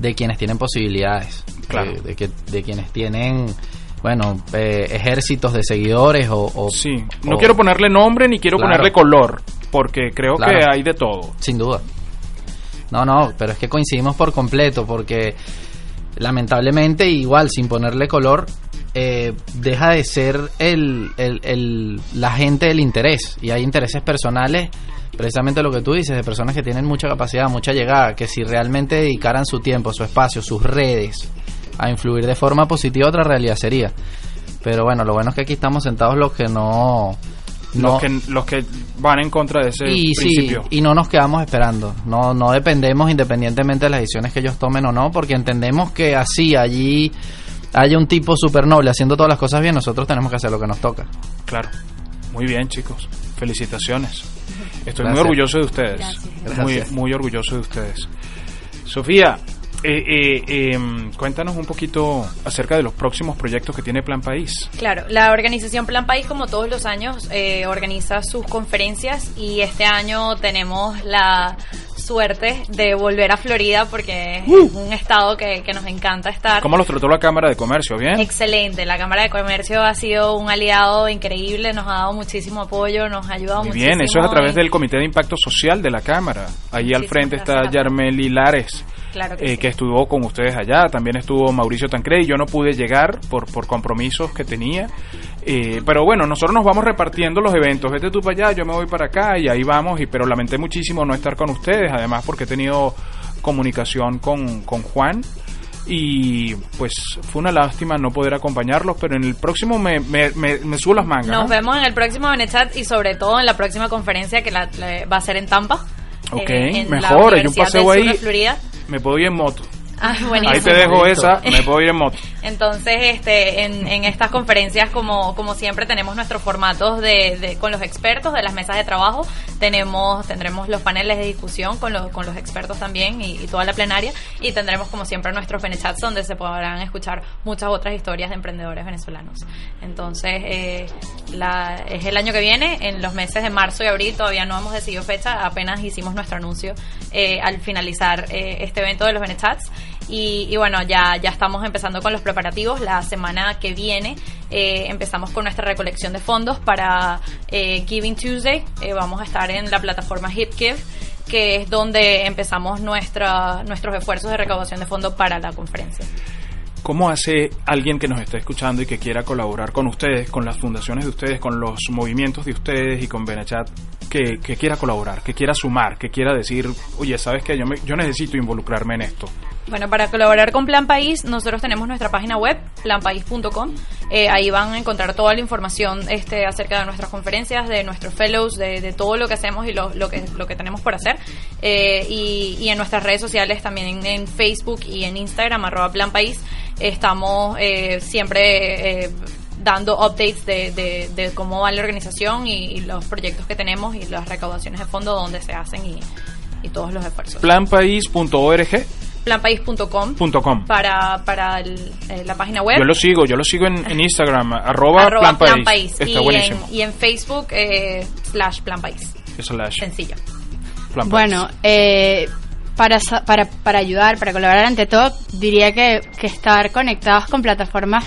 Speaker 7: de quienes tienen posibilidades,
Speaker 1: Claro.
Speaker 7: de, de que, de quienes tienen, bueno, eh, ejércitos de seguidores o... o-
Speaker 1: Sí. No
Speaker 7: o-
Speaker 1: quiero ponerle nombre ni quiero
Speaker 7: Claro.
Speaker 1: ponerle color, porque creo
Speaker 7: Claro.
Speaker 1: que hay de todo.
Speaker 7: Sin duda. No, no, pero es que coincidimos por completo, porque lamentablemente, igual, sin ponerle color, eh, deja de ser el, el, el- la gente del interés. Y hay intereses personales, precisamente lo que tú dices, de personas que tienen mucha capacidad, mucha llegada, que si realmente dedicaran su tiempo, su espacio, sus redes a influir de forma positiva, otra realidad sería. Pero bueno, lo bueno es que aquí estamos sentados los que no... no
Speaker 1: Los, que, los que van en contra de ese
Speaker 7: y sí,
Speaker 1: principio.
Speaker 7: y no nos quedamos esperando. No, no dependemos independientemente de las decisiones que ellos tomen o no, porque entendemos que así allí haya un tipo súper noble haciendo todas las cosas bien, nosotros tenemos que hacer lo que nos toca.
Speaker 1: Claro. Muy bien, chicos. Felicitaciones. Estoy muy orgulloso de ustedes.
Speaker 7: Gracias.
Speaker 1: Muy,
Speaker 7: Gracias.
Speaker 1: muy orgulloso de ustedes. Sofía, eh, eh, em, cuéntanos un poquito acerca de los próximos proyectos que tiene Plan País.
Speaker 4: Claro, la organización Plan País, como todos los años, eh, organiza sus conferencias y este año tenemos la suerte de volver a Florida porque
Speaker 1: Uh.
Speaker 4: es un estado que, que nos encanta estar.
Speaker 1: ¿Cómo los trató la Cámara de Comercio? ¿Bien?
Speaker 4: Excelente, la Cámara de Comercio ha sido un aliado increíble, nos ha dado muchísimo apoyo, nos ha ayudado
Speaker 1: Muy
Speaker 4: muchísimo.
Speaker 1: bien, eso es a través del Comité de Impacto Social de la Cámara. Ahí al
Speaker 4: Muchísimas
Speaker 1: frente está. Yarmeli Lares,
Speaker 4: Claro que
Speaker 1: eh,
Speaker 4: sí.
Speaker 1: que estuvo con ustedes allá. También estuvo Mauricio Tancredi. Yo no pude llegar por, por compromisos que tenía. Eh, pero bueno, nosotros nos vamos repartiendo los eventos. Vete tú para allá, yo me voy para acá y ahí vamos. Y, pero lamenté muchísimo no estar con ustedes, además porque he tenido comunicación con, con Juan. Y pues fue una lástima no poder acompañarlos, pero en el próximo me, me, me, me subo las mangas.
Speaker 4: Nos
Speaker 1: ¿no?
Speaker 4: vemos en el próximo Benechat y sobre todo en la próxima conferencia que la, la- va a ser en Tampa.
Speaker 1: Ok,
Speaker 4: eh, en
Speaker 1: mejor, hay un paseo ahí.
Speaker 4: Florida.
Speaker 1: Me puedo ir en moto.
Speaker 4: Ah, buenísimo.
Speaker 1: Ahí te dejo esa, me puedo ir en moto.
Speaker 4: Entonces, este, en, en estas conferencias, como, como siempre, tenemos nuestros formatos de, de- con los expertos de las mesas de trabajo. Tenemos, tendremos los paneles de discusión con, los con los expertos también y, y toda la plenaria. Y tendremos, como siempre, nuestros benechats donde se podrán escuchar muchas otras historias de emprendedores venezolanos. Entonces, eh, la, es el año que viene, en los meses de marzo y abril, todavía no hemos decidido fecha, apenas hicimos nuestro anuncio eh, al finalizar eh, este evento de los benechats. Y, y bueno, ya, ya estamos empezando con los preparativos. La semana que viene eh, empezamos con nuestra recolección de fondos para eh, Giving Tuesday. Eh, vamos a estar en la plataforma HipGive, que es donde empezamos nuestra, nuestros esfuerzos de recaudación de fondos para la conferencia.
Speaker 1: ¿Cómo hace alguien que nos está escuchando y que quiera colaborar con ustedes, con las fundaciones de ustedes, con los movimientos de ustedes y con Benechat, que, que quiera colaborar, que quiera sumar, que quiera decir, oye, ¿sabes qué? Yo, me- yo necesito involucrarme en esto.
Speaker 4: Bueno, para colaborar con Plan País, nosotros tenemos nuestra página web, planpaís.com. Eh, ahí van a encontrar toda la información este, acerca de nuestras conferencias, de nuestros fellows, de, de todo lo que hacemos y lo, lo, que, lo que tenemos por hacer. Eh, y, y en nuestras redes sociales, también en, en Facebook y en Instagram, arroba Plan País, estamos eh, siempre... eh, dando updates de, de, de cómo va la organización y, y los proyectos que tenemos y las recaudaciones de fondo, donde se hacen y, y todos los esfuerzos.
Speaker 1: Planpaís.org.com.
Speaker 4: planpaís.com para, para el- eh, la página web.
Speaker 1: Yo lo sigo, yo lo sigo en, en Instagram, arroba,
Speaker 4: arroba
Speaker 1: Plan País.
Speaker 4: Plan País.
Speaker 1: Está
Speaker 4: y,
Speaker 1: buenísimo.
Speaker 4: en, y en Facebook, eh, slash Plan País.
Speaker 1: Slash
Speaker 4: Sencillo.
Speaker 1: Plan.
Speaker 5: Bueno, eh, para, para, para ayudar, para colaborar ante todo, diría que, que estar conectados con plataformas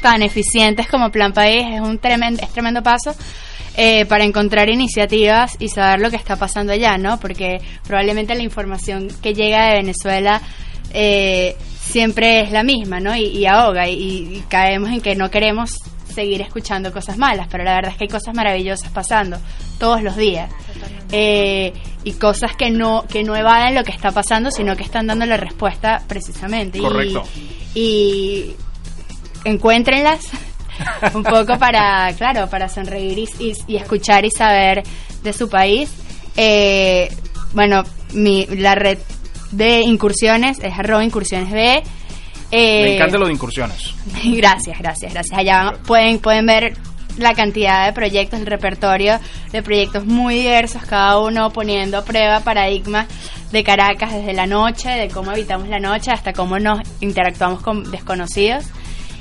Speaker 5: tan eficientes como Plan País es un tremendo, es tremendo paso eh, para encontrar iniciativas y saber lo que está pasando allá, ¿no? Porque probablemente la información que llega de Venezuela eh, siempre es la misma, ¿no? Y, y ahoga y, y caemos en que no queremos seguir escuchando cosas malas, pero la verdad es que hay cosas maravillosas pasando todos los días. Eh, y cosas que no que no evaden lo que está pasando, sino que están dando la respuesta precisamente. Y-
Speaker 1: Correcto.
Speaker 5: Y, encuéntrenlas un poco para, claro, para sonreír y, y- y escuchar y saber de su país. Eh, bueno, mi, la red de incursiones es arroba incursiones B. Eh,
Speaker 1: Me encanta lo de incursiones.
Speaker 5: Gracias, gracias, gracias. Allá van- pueden, pueden ver la cantidad de proyectos, el repertorio de proyectos muy diversos, cada uno poniendo a prueba paradigmas de Caracas desde la noche, de cómo habitamos la noche hasta cómo nos interactuamos con desconocidos.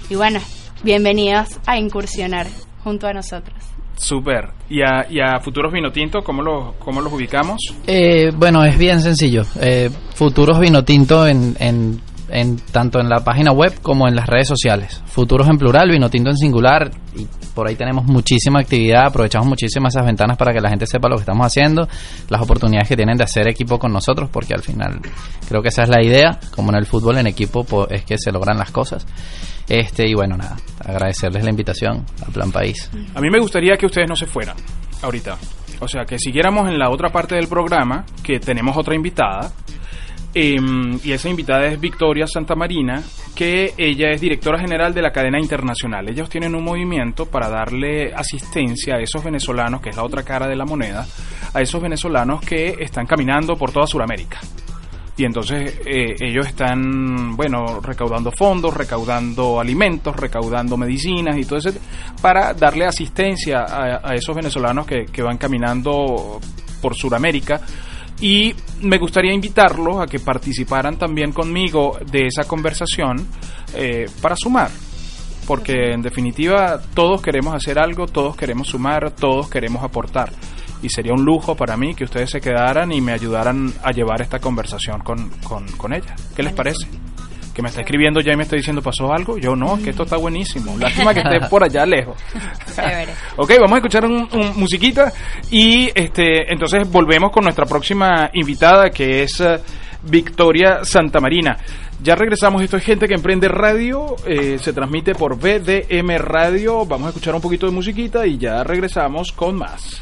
Speaker 5: Y bueno, bienvenidos a incursionar junto a nosotros.
Speaker 1: Súper. ¿Y a, y a Futuros Vinotinto, ¿cómo los, cómo los ubicamos?
Speaker 7: Eh, bueno, es bien sencillo. Eh, Futuros Vinotinto en, en, en tanto en la página web como en las redes sociales. Futuros en plural, Vinotinto en singular. Y por ahí tenemos muchísima actividad. Aprovechamos muchísimas esas ventanas para que la gente sepa lo que estamos haciendo, las oportunidades que tienen de hacer equipo con nosotros, porque al final creo que esa es la idea. Como en el fútbol en equipo po- es que se logran las cosas. Este y bueno nada, agradecerles la invitación a Plan País.
Speaker 1: A mí me gustaría que ustedes no se fueran ahorita. O sea, que siguiéramos en la otra parte del programa, que tenemos otra invitada. Em, y esa invitada es Victoria Santamarina, que ella es directora general de la cadena internacional. Ellos tienen un movimiento para darle asistencia a esos venezolanos, que es la otra cara de la moneda, a esos venezolanos que están caminando por toda Sudamérica. Y entonces eh, ellos están, bueno, recaudando fondos, recaudando alimentos, recaudando medicinas y todo eso para darle asistencia a, esos venezolanos que, que van caminando por Sudamérica. Y me gustaría invitarlos a que participaran también conmigo de esa conversación eh, para sumar. Porque en definitiva todos queremos hacer algo, todos queremos sumar, todos queremos aportar. Y sería un lujo para mí que ustedes se quedaran y me ayudaran a llevar esta conversación con, con, con ella. ¿Qué les parece? Que me está escribiendo ya y me está diciendo, ¿pasó algo? Yo no, que esto está buenísimo. Lástima que esté por allá lejos. Ok, vamos a escuchar un, un musiquita y este entonces volvemos con nuestra próxima invitada que es eh, Victoria Santamarina. Ya regresamos, esto es Gente que Emprende Radio, eh, se transmite por BDM Radio, vamos a escuchar un poquito de musiquita y ya regresamos con más.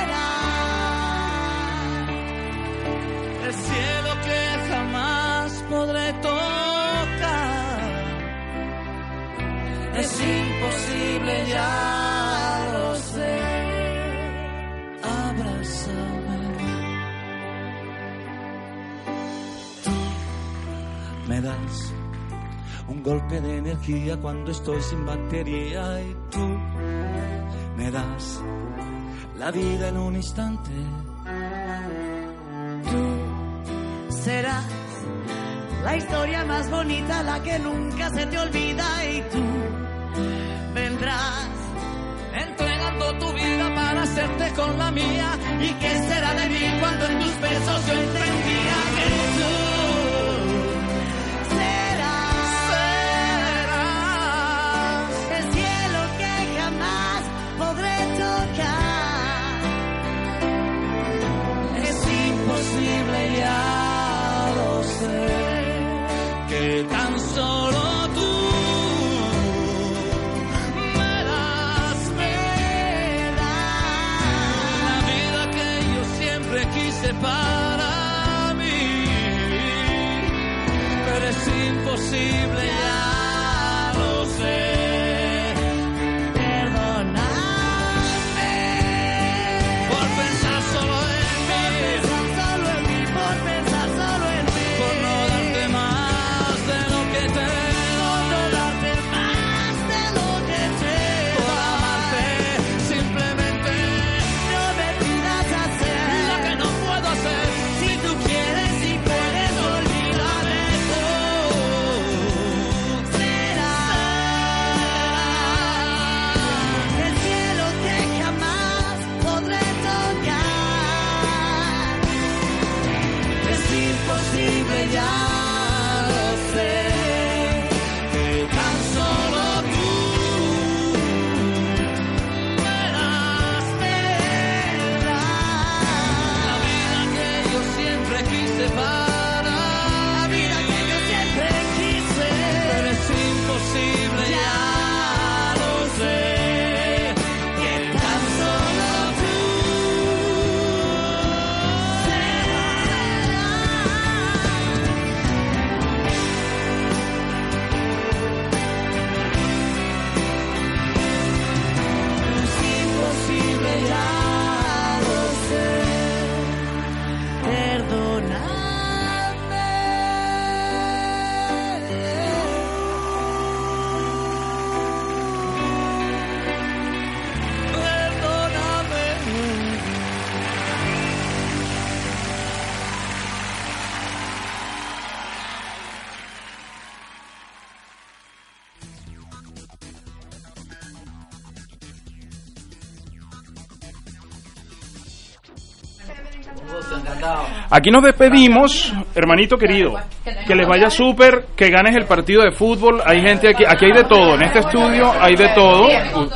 Speaker 8: el cielo que jamás podré tocar? Es imposible, ya lo sé. Abrázame. Tú me das un golpe de energía cuando estoy sin batería y tú me das la vida en un instante.
Speaker 2: Serás la historia más bonita, la que nunca se te olvida y tú vendrás
Speaker 8: entregando tu vida para hacerte con la mía. ¿Y qué será de mí cuando en tus besos yo entendía que tú
Speaker 2: serás el cielo que jamás podré tocar.
Speaker 8: es imposible, ya tan solo tú me das, me la vida que yo siempre quise para mí, pero es imposible,
Speaker 1: Aquí nos despedimos, hermanito querido. Que les vaya súper, que ganes el partido de fútbol. Hay gente aquí, aquí hay de todo. En este estudio hay de todo.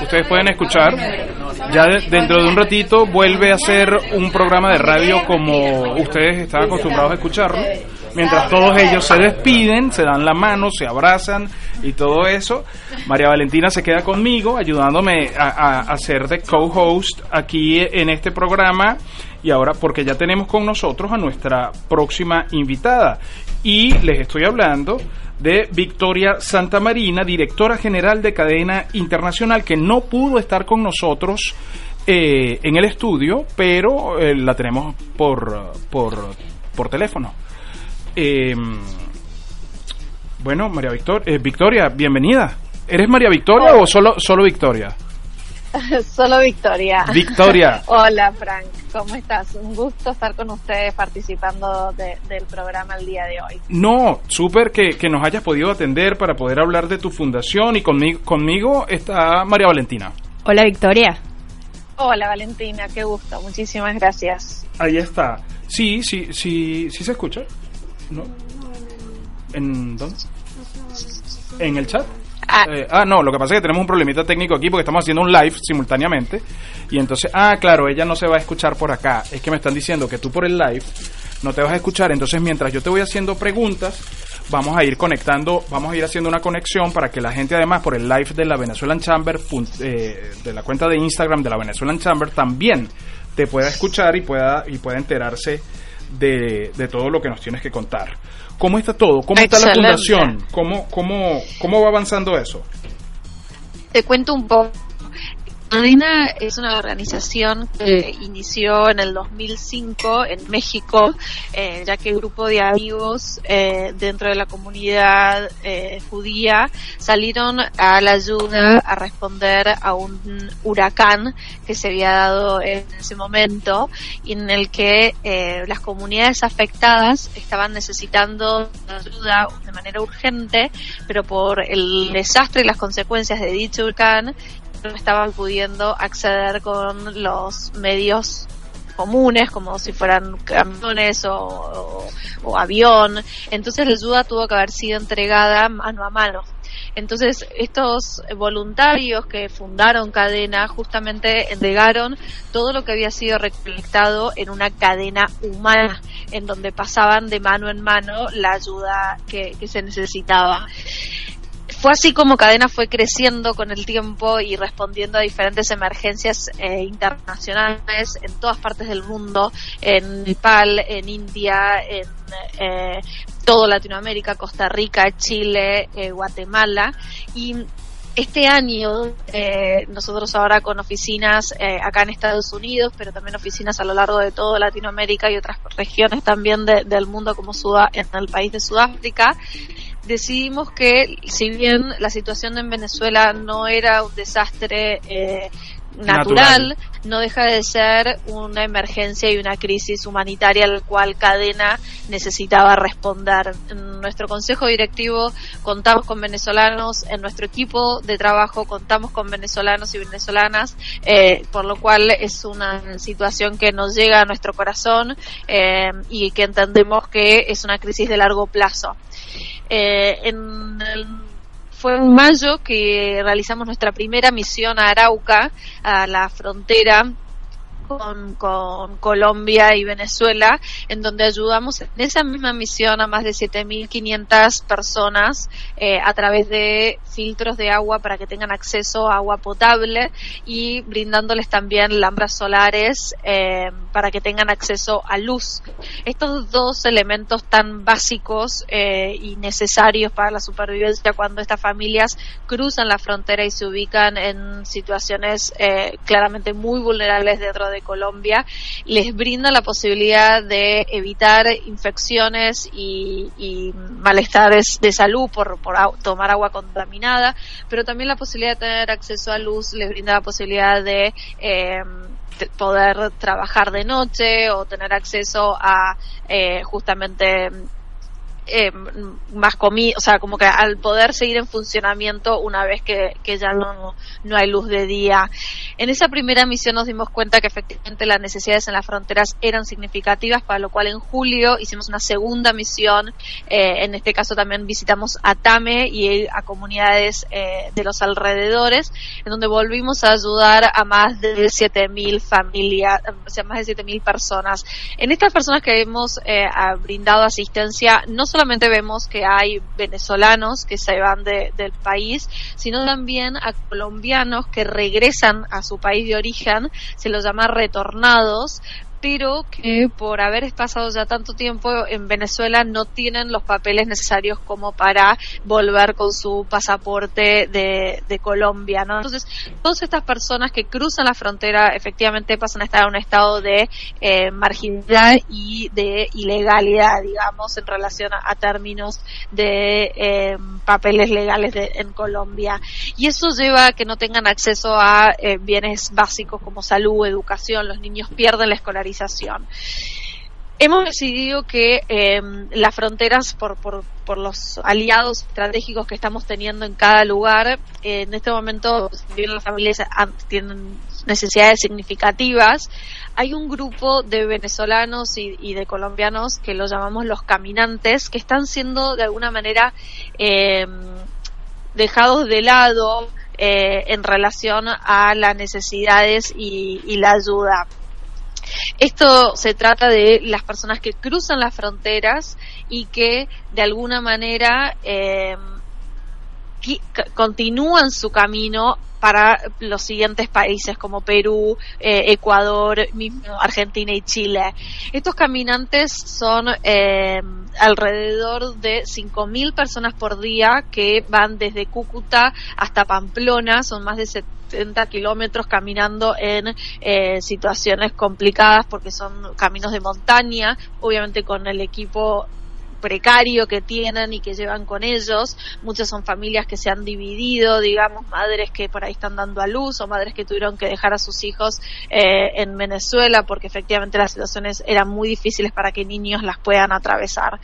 Speaker 1: Ustedes pueden escuchar. Ya de- dentro de un ratito vuelve a ser un programa de radio como ustedes están acostumbrados a escucharlo. mientras todos ellos se despiden, se dan la mano, se abrazan y todo eso, María Valentina se queda conmigo ayudándome a, a, ser de co-host aquí en este programa y ahora porque ya tenemos con nosotros a nuestra próxima invitada y les estoy hablando de Victoria Santamarina, directora general de Cadena Internacional, que no pudo estar con nosotros eh, en el estudio, pero eh, la tenemos por, por, por teléfono. Em, bueno, María Victoria, eh, Victoria, bienvenida. ¿Eres María Victoria o solo, solo Victoria?
Speaker 9: Solo Victoria.
Speaker 1: Victoria.
Speaker 9: Hola Frank, ¿cómo estás? Un gusto estar con ustedes participando del programa el día de hoy.
Speaker 1: No, súper que, que, nos hayas podido atender para poder hablar de tu fundación y conmigo, conmigo está María Valentina.
Speaker 5: Hola Victoria.
Speaker 9: Hola Valentina, qué gusto, muchísimas gracias.
Speaker 1: Ahí está. Sí, sí, sí, sí se escucha. ¿No? ¿En dónde? ¿En el chat? Ah. Eh, ah. no, lo que pasa es que tenemos un problemita técnico aquí porque estamos haciendo un live simultáneamente. Y entonces, ah, claro, ella no se va a escuchar por acá. Es que me están diciendo que tú por el live no te vas a escuchar. Entonces, mientras yo te voy haciendo preguntas, vamos a ir conectando, vamos a ir haciendo una conexión para que la gente, además, por el live de la Venezuelan Chamber, eh, de la cuenta de Instagram de la Venezuelan Chamber, también te pueda escuchar y pueda, y pueda enterarse de, de todo lo que nos tienes que contar. ¿Cómo está todo? ¿Cómo está la fundación? ¿Cómo, cómo, ¿Cómo va avanzando eso?
Speaker 9: Te cuento un poco Es una organización que inició en el 2005 en México, eh, ya que un grupo de amigos eh, dentro de la comunidad eh, judía salieron a la ayuda a responder a un huracán que se había dado en ese momento y en el que las comunidades afectadas estaban necesitando ayuda de manera urgente, pero por el desastre y las consecuencias de dicho huracán no estaban pudiendo acceder con los medios comunes, como si fueran camiones o, avión. Entonces la ayuda tuvo que haber sido entregada mano a mano. Entonces, estos voluntarios que fundaron Cadena justamente entregaron todo lo que había sido recolectado en una cadena humana, en donde pasaban de mano en mano la ayuda que se necesitaba fue así como Cadena fue creciendo con el tiempo y respondiendo a diferentes emergencias eh, internacionales en todas partes del mundo, en Nepal, en India, en eh, todo Latinoamérica, Costa Rica, Chile, eh, Guatemala. Y este año eh, nosotros ahora con oficinas eh, acá en Estados Unidos, pero también oficinas a lo largo de toda Latinoamérica y otras regiones también del mundo como Sudá en el país de Sudáfrica, decidimos que si bien la situación en Venezuela no era un desastre eh, natural, no deja de ser una emergencia y una crisis humanitaria al cual Cadena necesitaba responder. En nuestro consejo directivo contamos con venezolanos, en nuestro equipo de trabajo contamos con venezolanos y venezolanas, eh, por lo cual es una situación que nos llega a nuestro corazón eh, y que entendemos que es una crisis de largo plazo. Eh, en fue en mayo que realizamos nuestra primera misión a Arauca, a la frontera con, con, Colombia y Venezuela, en donde ayudamos en esa misma misión a más de 7.500 personas eh, a través de filtros de agua para que tengan acceso a agua potable y brindándoles también lámparas solares eh, para que tengan acceso a luz. Estos dos elementos tan básicos eh, y necesarios para la supervivencia cuando estas familias cruzan la frontera y se ubican en situaciones claramente muy vulnerables dentro de de Colombia les brinda la posibilidad de evitar infecciones y, malestares de salud por, tomar agua contaminada, pero también la posibilidad de tener acceso a luz les brinda la posibilidad de em, poder trabajar de noche o tener acceso a eh, justamente eh, más comida, o sea, como que al poder seguir en funcionamiento una vez que, que ya no, no hay luz de día. En esa primera misión nos dimos cuenta que efectivamente las necesidades en las fronteras eran significativas, para lo cual en julio hicimos una segunda misión, eh, en este caso también visitamos a Tame y a comunidades eh, de los alrededores, en donde volvimos a ayudar a más de 7.000 familias, o sea, más de 7.000 personas. En estas personas que hemos brindado asistencia, no solamente vemos que hay venezolanos que se van del país, sino también a colombianos que regresan a su país de origen, se los llama retornados, pero que por haber pasado ya tanto tiempo en Venezuela no tienen los papeles necesarios como para volver con su pasaporte de, Colombia, ¿no? Entonces, todas estas personas que cruzan la frontera efectivamente pasan a estar en un estado de eh, marginalidad y de ilegalidad, digamos, en relación a, términos de eh, papeles legales en Colombia. Y eso lleva a que no tengan acceso a eh, bienes básicos como salud, educación, los niños pierden la escolarización Hemos decidido que em, las fronteras, por, por, los aliados estratégicos que estamos teniendo en cada lugar, en este momento, si las familias tienen necesidades significativas, hay un grupo de venezolanos y, de colombianos que los llamamos los caminantes, que están siendo de alguna manera em, dejados de lado eh, en relación a las necesidades y la ayuda. Esto se trata de las personas que cruzan las fronteras y que de alguna manera eh, continúan su camino para los siguientes países como Perú, eh, Ecuador, Argentina y Chile. Estos caminantes son eh, alrededor de 5.000 personas por día que van desde Cúcuta hasta Pamplona, son más de 70 kilómetros caminando en eh, situaciones complicadas porque son caminos de montaña, obviamente con el equipo precario que tienen y que llevan con ellos. Muchas son familias que se han dividido, digamos, madres que por ahí están dando a luz o madres que tuvieron que dejar a sus hijos eh, en Venezuela porque efectivamente las situaciones eran muy difíciles para que niños las puedan atravesar.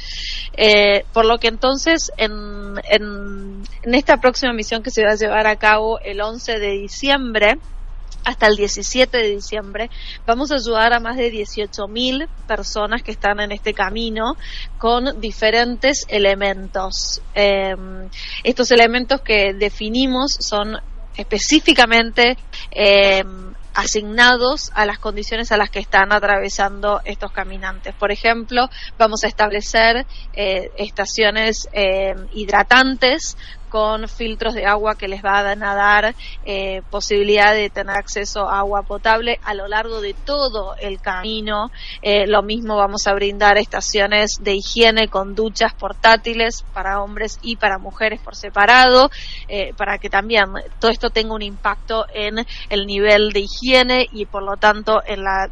Speaker 9: Eh, por lo que entonces en, en, en esta próxima misión que se va a llevar a cabo el 11 de diciembre, hasta el 17 de diciembre. Vamos a ayudar a más de 18.000 personas que están en este camino con diferentes elementos. Em, estos elementos que definimos son específicamente em, asignados a las condiciones a las que están atravesando estos caminantes. Por ejemplo, vamos a establecer eh, estaciones em, hidratantes con filtros de agua que les van a dar eh, posibilidad de tener acceso a agua potable a lo largo de todo el camino. Eh, lo mismo vamos a brindar estaciones de higiene con duchas portátiles para hombres y para mujeres por separado, eh, para que también todo esto tenga un impacto en el nivel de higiene y por lo tanto en la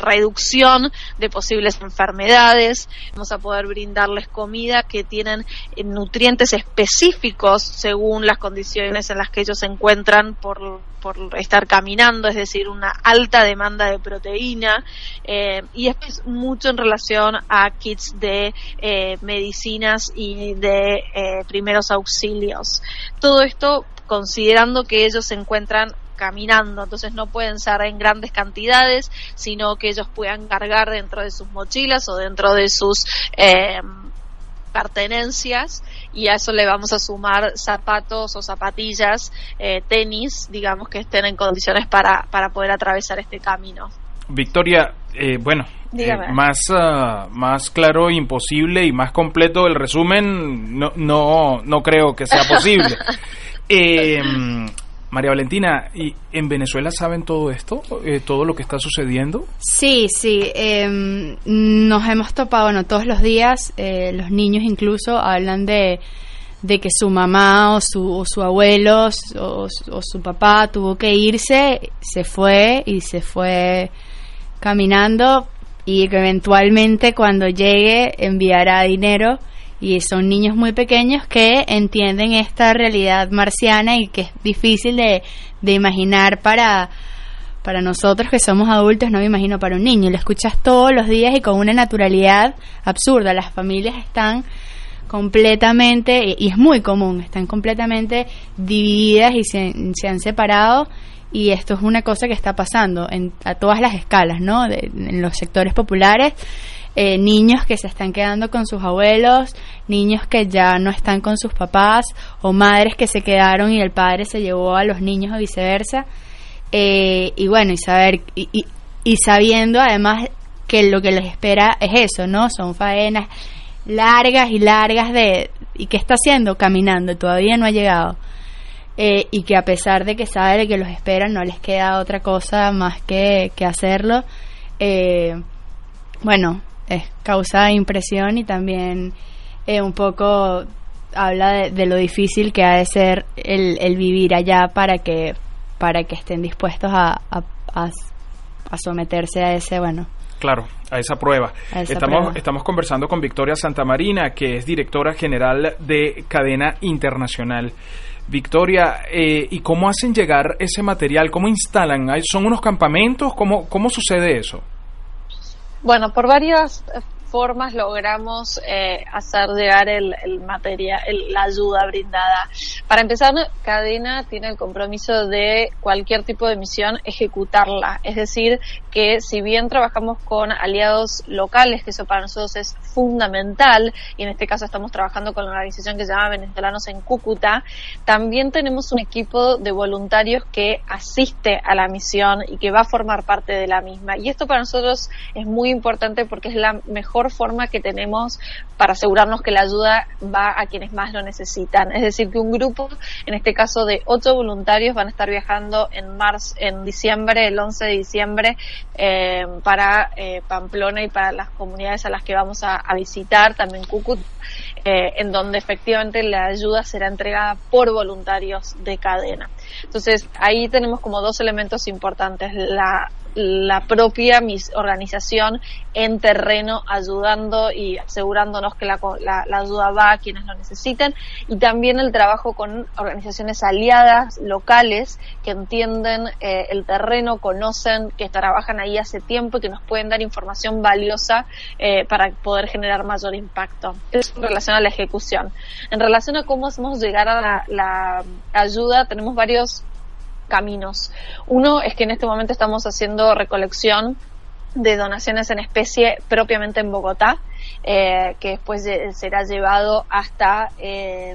Speaker 9: reducción de posibles enfermedades, vamos a poder brindarles comida que tienen eh, nutrientes específicos según las condiciones en las que ellos se encuentran por, por estar caminando, es decir, una alta demanda de proteína eh, y es mucho en relación a kits de eh, medicinas y de primeros auxilios. Todo esto considerando que ellos se encuentran caminando, entonces no pueden ser en grandes cantidades, sino que ellos puedan cargar dentro de sus mochilas o dentro de sus eh, pertenencias y a eso le vamos a sumar zapatos o zapatillas, eh, tenis, digamos que estén en condiciones para, para poder atravesar este camino.
Speaker 1: Victoria, eh, bueno, más, ah, más claro imposible y más completo el resumen no, no, no creo que sea posible. eh, María Valentina, ¿y en Venezuela saben todo esto? Eh, ¿Todo lo que está sucediendo?
Speaker 5: Sí, sí. Em, nos hemos topado, bueno, todos los días, eh, los niños incluso hablan de, de que su mamá o su, o abuelo o, o, su papá tuvo que irse, se fue y se fue caminando y que eventualmente cuando llegue enviará dinero y son niños muy pequeños que entienden esta realidad marciana y que es difícil de, de imaginar para, para nosotros que somos adultos, no me imagino para un niño. Lo escuchas todos los días y con una naturalidad absurda. Las familias están completamente, y es muy común, están completamente divididas y se, se han separado y esto es una cosa que está pasando en, a todas las escalas, ¿no? en los sectores populares, eh, niños que se están quedando con sus abuelos, niños que ya no están con sus papás, o madres que se quedaron y el padre se llevó a los niños o viceversa. Eh, y bueno, y saber, y, y, sabiendo además que lo que les espera es eso, ¿no? Son faenas largas y largas de... ¿Y qué está haciendo? Caminando, todavía no ha llegado. Eh, y que a pesar de que sabe que los esperan, no les queda otra cosa más que, que hacerlo. Eh, bueno, es, causa impresión y también eh, un poco habla de, lo difícil que ha de ser el, el, vivir allá para que para que estén dispuestos a, a, a, someterse a ese bueno
Speaker 1: Claro, a esa prueba. estamos, estamos conversando con Victoria Santamarina, que es directora general de Cadena Internacional. Victoria, eh, ¿y cómo hacen llegar ese material? ¿Cómo instalan? ¿Son unos campamentos? ¿Cómo, cómo sucede eso?
Speaker 9: Bueno, por varias formas logramos eh, hacer llegar el, el material, la ayuda brindada. Para empezar, Cadena tiene el compromiso de cualquier tipo de misión ejecutarla. Es decir, que si bien trabajamos con aliados locales, que eso para nosotros es fundamental, y en este caso estamos trabajando con la organización que se llama Venezolanos en Cúcuta, también tenemos un equipo de voluntarios que asiste a la misión y que va a formar parte de la misma. Y esto para nosotros es muy importante porque es la mejor forma que tenemos para asegurarnos que la ayuda va a quienes más lo necesitan. Es decir, que un grupo, en este caso de ocho voluntarios, van a estar viajando en marzo, en diciembre, el 11 de diciembre, eh, para eh, Pamplona y para las comunidades a las que vamos a, visitar, también Cucut, eh, en donde efectivamente la ayuda será entregada por voluntarios de cadena. Entonces, ahí tenemos como dos elementos importantes, la la propia mis organización en terreno ayudando y asegurándonos que la, la, ayuda va a quienes lo necesiten y también el trabajo con organizaciones aliadas locales que entienden eh, el terreno, conocen, que trabajan ahí hace tiempo y que nos pueden dar información valiosa eh, para poder generar mayor impacto. Es en relación a la ejecución. En relación a cómo hacemos llegar a la ayuda, tenemos varios caminos. Uno es que en este momento estamos haciendo recolección de donaciones en especie propiamente en Bogotá, eh, que después será llevado hasta, eh,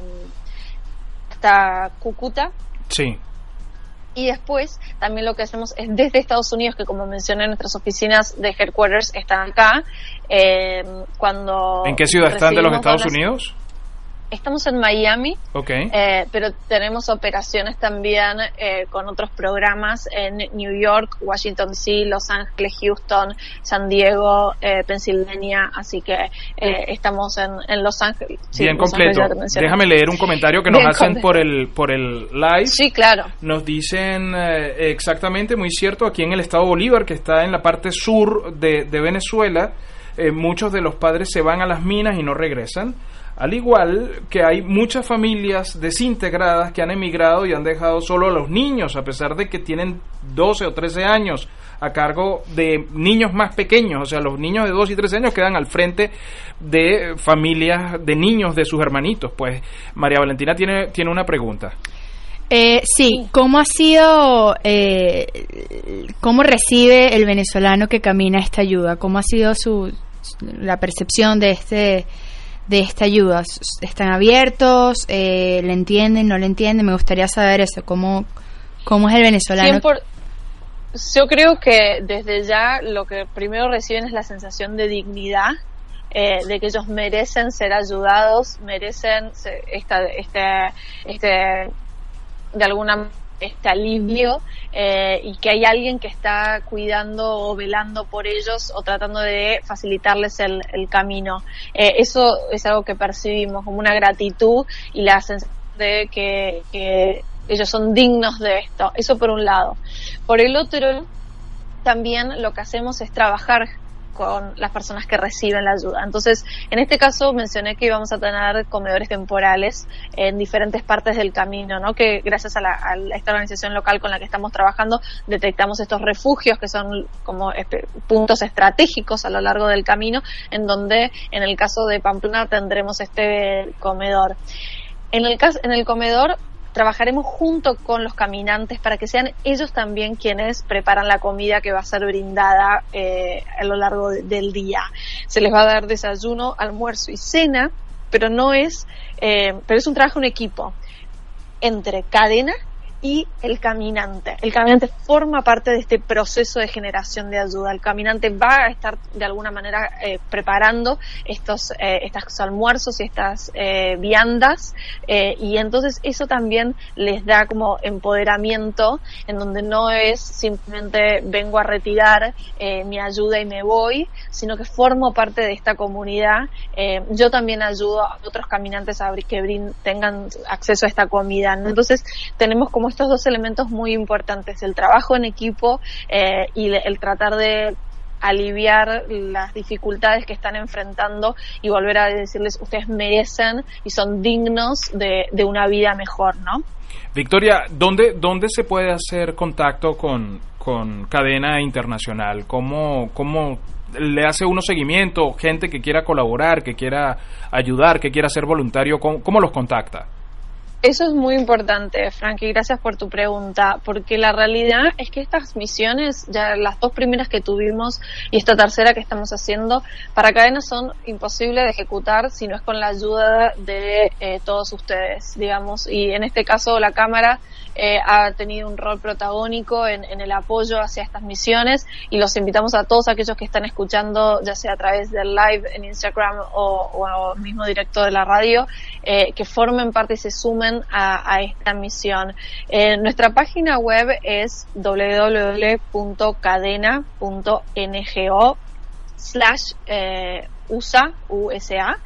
Speaker 9: hasta Cúcuta.
Speaker 1: Sí.
Speaker 9: Y después también lo que hacemos es desde Estados Unidos, que como mencioné, nuestras oficinas de headquarters están acá. Eh, cuando
Speaker 1: ¿En qué ciudad están de los Estados Unidos?
Speaker 9: Estamos en Miami,
Speaker 1: okay.
Speaker 9: eh, pero tenemos operaciones también eh, con otros programas en New York, Washington DC, Los Ángeles, Houston, San Diego, eh, Pennsylvania, así que eh, estamos en, en, Los Ángeles.
Speaker 1: Bien completo. Déjame leer un comentario que nos hacen por el por el live.
Speaker 9: Sí, claro.
Speaker 1: Nos dicen eh, exactamente, muy cierto, aquí en el estado Bolívar, que está en la parte sur de, de Venezuela, eh, muchos de los padres se van a las minas y no regresan. Al igual que hay muchas familias desintegradas que han emigrado y han dejado solo a los niños, a pesar de que tienen 12 o 13 años a cargo de niños más pequeños, o sea, los niños de 12 y 13 años quedan al frente de familias de niños de sus hermanitos. Pues María Valentina tiene, tiene una pregunta.
Speaker 5: Eh, sí, ¿cómo ha sido, eh, cómo recibe el venezolano que camina esta ayuda? ¿Cómo ha sido su, la percepción de este de esta ayuda? ¿Están abiertos? Eh, ¿Le entienden? ¿No le entienden? Me gustaría saber eso. ¿Cómo, cómo es el venezolano?
Speaker 9: yo creo que desde ya lo que primero reciben es la sensación de dignidad, eh, de que ellos merecen ser ayudados, merecen esta, este, este, de alguna manera este alivio eh, y que hay alguien que está cuidando o velando por ellos o tratando de facilitarles el, camino. Eh, eso es algo que percibimos como una gratitud y la sensación de que, ellos son dignos de esto. Eso por un lado. Por el otro, también lo que hacemos es trabajar con las personas que reciben la ayuda. Entonces, en este caso mencioné que íbamos a tener comedores temporales en diferentes partes del camino, ¿no? Que gracias a, la, a esta organización local con la que estamos trabajando detectamos estos refugios que son como puntos estratégicos a lo largo del camino, en donde en el caso de Pamplona tendremos este comedor. En el, caso, en el comedor trabajaremos junto con los caminantes para que sean ellos también quienes preparan la comida que va a ser brindada eh, a lo largo del día. Se les va a dar desayuno, almuerzo y cena, pero no es, eh, pero es un trabajo en equipo entre cadena y el caminante. El caminante forma parte de este proceso de generación de ayuda. El caminante va a estar de alguna manera eh, preparando estos, eh, estos almuerzos y estas eh, viandas y entonces eso también les da como empoderamiento en donde no es simplemente vengo a retirar mi ayuda y me voy, sino que formo parte de esta comunidad. yo también ayudo a otros caminantes a que tengan acceso a esta comida. Entonces tenemos como estos dos elementos muy importantes, el trabajo en equipo eh, y el tratar de aliviar las dificultades que están enfrentando y volver a decirles ustedes merecen y son dignos de, una vida mejor, ¿no?
Speaker 1: Victoria, ¿dónde, dónde se puede hacer contacto con, con Cadena Internacional? ¿Cómo, ¿Cómo le hace uno seguimiento? Gente que quiera colaborar, que quiera ayudar, que quiera ser voluntario, ¿cómo, cómo los contacta?
Speaker 9: Eso es muy importante, Frankie, gracias por tu pregunta, porque la realidad es que estas misiones, ya las dos primeras que tuvimos y esta tercera que estamos haciendo, para cadena son imposibles de ejecutar si no es con la ayuda de eh, todos ustedes, digamos, y en este caso la Cámara eh, ha tenido un rol protagónico en, el apoyo hacia estas misiones y los invitamos a todos aquellos que están escuchando, ya sea a través del live en Instagram o, o mismo directo de la radio, eh, que formen parte y se sumen a, esta misión. Eh, nuestra página web es www.cadena.ngo slash USA, USA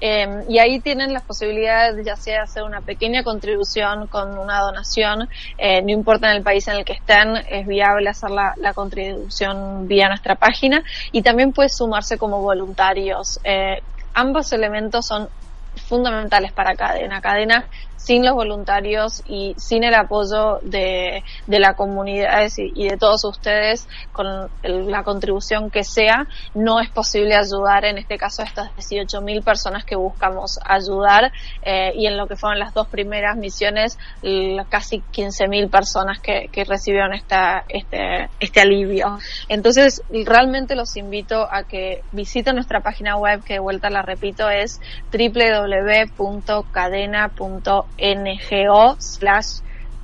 Speaker 9: Em, y ahí tienen las posibilidades ya sea hacer una pequeña contribución con una donación, eh, no importa en el país en el que estén, es viable hacer la, la contribución vía nuestra página y también puede sumarse como voluntarios. Eh, ambos elementos son fundamentales para Cadena. Cadena sin los voluntarios y sin el apoyo de, de la comunidad y, de todos ustedes con la contribución que sea, no es posible ayudar en este caso a estas 18.000 personas que buscamos ayudar eh, y en lo que fueron las dos primeras misiones, casi 15.000 personas que, que recibieron este, este alivio. Entonces, realmente los invito a que visiten nuestra página web, que de vuelta la repito, es www.cadena.com ngo slash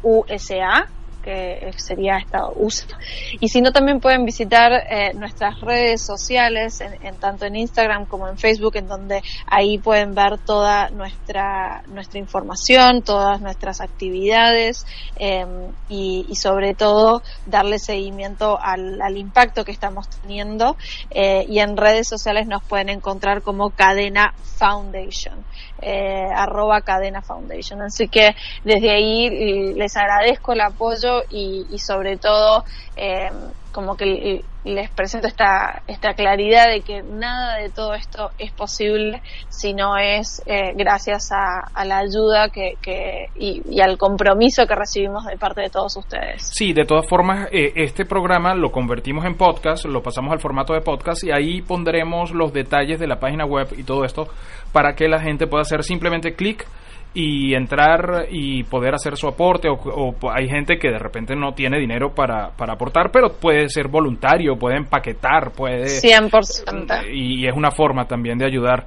Speaker 9: USA que sería esta USA. Y si no, también pueden visitar eh, nuestras redes sociales, en, tanto en Instagram como en Facebook, en donde ahí pueden ver toda nuestra, nuestra información, todas nuestras actividades em, y, sobre todo darle seguimiento al, al impacto que estamos teniendo. Eh, y en redes sociales nos pueden encontrar como Cadena Foundation eh, arroba cadena foundation. Así que desde ahí les agradezco el apoyo y, sobre todo eh, como que les presento esta, esta claridad de que nada de todo esto es posible si no es eh, gracias a, la ayuda que, que y, al compromiso que recibimos de parte de todos ustedes.
Speaker 1: Sí, de todas formas, eh, este programa lo convertimos en podcast, lo pasamos al formato de podcast y ahí pondremos los detalles de la página web y todo esto para que la gente pueda hacer simplemente clic y entrar y poder hacer su aporte o, hay gente que de repente no tiene dinero para, para aportar pero puede ser voluntario puede empaquetar puede
Speaker 9: 100%
Speaker 1: y, es una forma también de ayudar.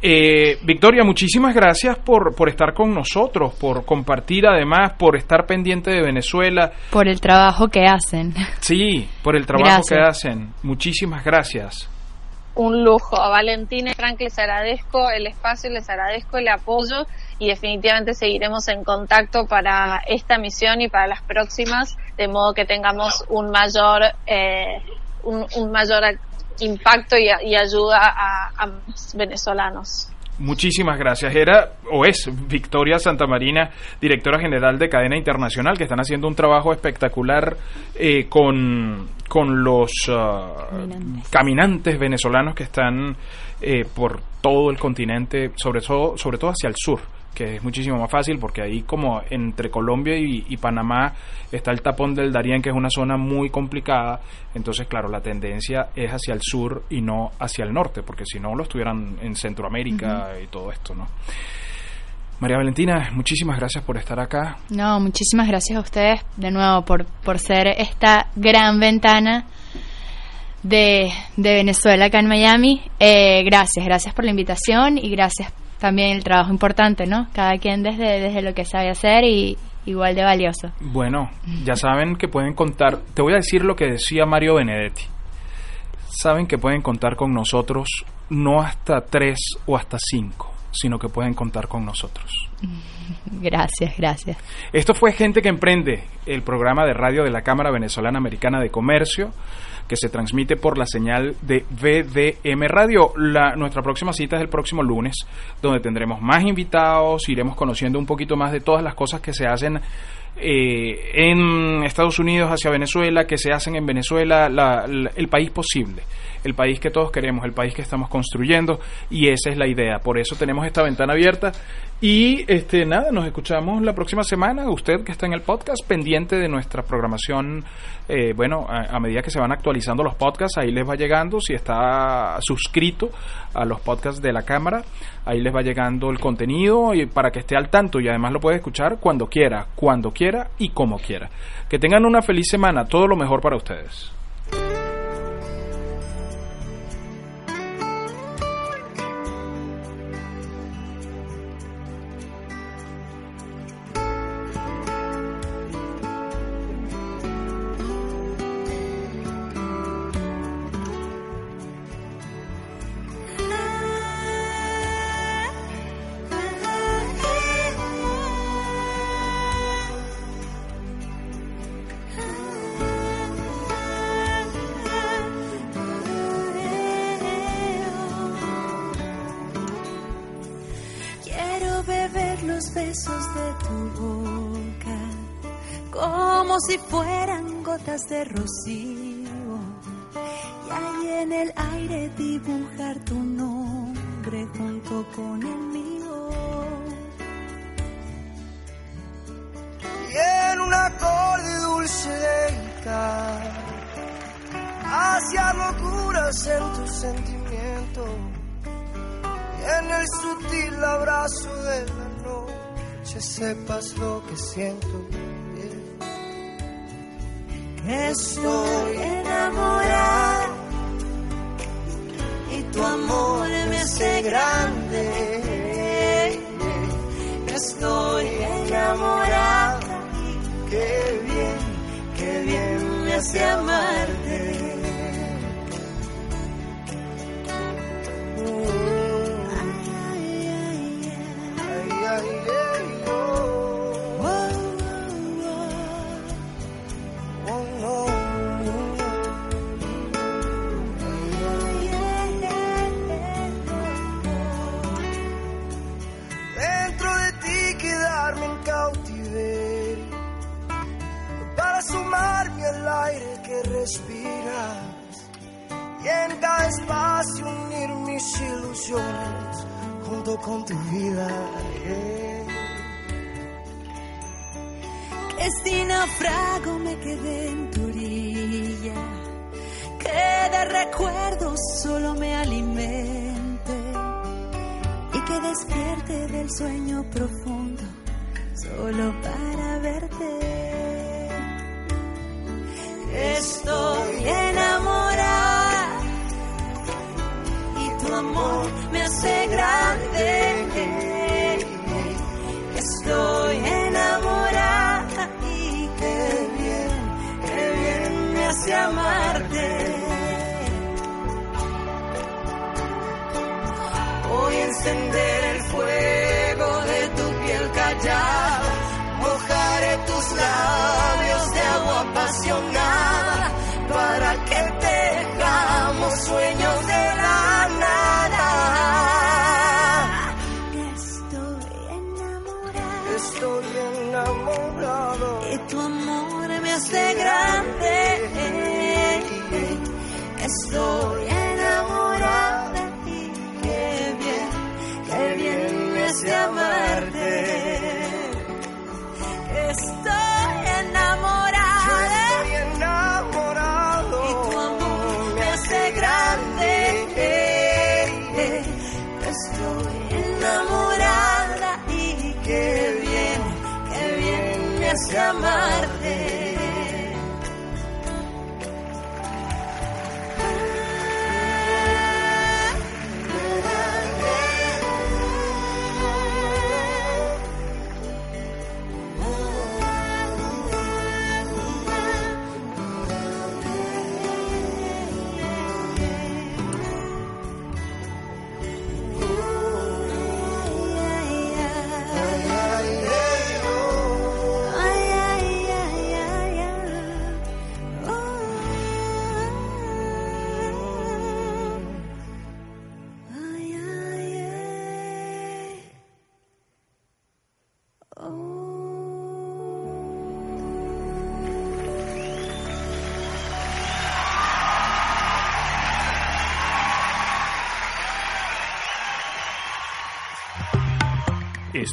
Speaker 1: Eh, Victoria muchísimas gracias por, por estar con nosotros por compartir además por estar pendiente de Venezuela.
Speaker 5: Por el trabajo que hacen.
Speaker 1: Sí por el trabajo que hacen. Muchísimas gracias.
Speaker 9: Un lujo. A Valentina y Frank les agradezco el espacio, les agradezco el apoyo y definitivamente seguiremos en contacto para esta misión y para las próximas, de modo que tengamos un mayor, eh, un, mayor impacto y, ayuda a, a venezolanos.
Speaker 1: Muchísimas gracias. Era o es Victoria Santamarina, directora general de Cadena Internacional, que están haciendo un trabajo espectacular eh, con, con los ah, caminantes. venezolanos que están eh, por todo el continente, sobre todo, sobre todo hacia el sur que es muchísimo más fácil porque ahí como entre Colombia y, y, Panamá está el tapón del Darién que es una zona muy complicada entonces claro la tendencia es hacia el sur y no hacia el norte porque si no lo estuvieran en Centroamérica y todo esto no María Valentina, muchísimas gracias por estar acá.
Speaker 5: No, muchísimas gracias a ustedes de nuevo por, por ser esta gran ventana de, de Venezuela acá en Miami. Eh, gracias, gracias por la invitación y gracias también el trabajo importante, ¿no? Cada quien desde, desde lo que sabe hacer y igual de valioso.
Speaker 1: Bueno, ya saben que pueden contar, te voy a decir lo que decía Mario Benedetti. Saben que pueden contar con nosotros no hasta tres o hasta cinco sino que pueden contar con nosotros.
Speaker 5: Gracias, gracias.
Speaker 1: Esto fue Gente que Emprende, el programa de radio de la Cámara Venezolana Americana de Comercio, que se transmite por la señal de VDM Radio. La, nuestra próxima cita es el próximo lunes, donde tendremos más invitados, iremos conociendo un poquito más de todas las cosas que se hacen eh, en Estados Unidos hacia Venezuela, que se hacen en Venezuela, el país posible el país que todos queremos, el país que estamos construyendo y esa es la idea. Por eso tenemos esta ventana abierta y este nada, nos escuchamos la próxima semana. Usted que está en el podcast, pendiente de nuestra programación, eh, bueno, a, medida que se van actualizando los podcasts, ahí les va llegando, si está suscrito a los podcasts de la cámara, ahí les va llegando el contenido y para que esté al tanto y además lo puede escuchar cuando quiera, cuando quiera y como quiera. Que tengan una feliz semana, todo lo mejor para ustedes.
Speaker 10: De rocío y ahí en el aire dibujar tu nombre junto con el mío.
Speaker 11: Y en un acorde dulce de hacia locuras en tu sentimiento y en el sutil abrazo de la noche sepas lo que siento
Speaker 10: Estoy enamorada y tu amor me hace grande. Estoy enamorada qué bien, qué bien me hace amarte. Junto con tu vida. Que si naufrago me quedé en tu orilla, que de recuerdos solo me alimente y que despierte del sueño profundo solo para amor me hace grande.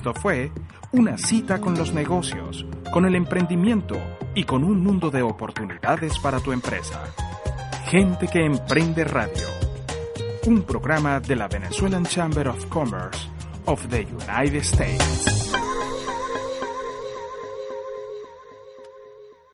Speaker 1: Esto fue una cita con los negocios, con el emprendimiento y con un mundo de oportunidades para tu empresa. Gente que emprende radio. Un programa de la Venezuelan Chamber of Commerce of the United States.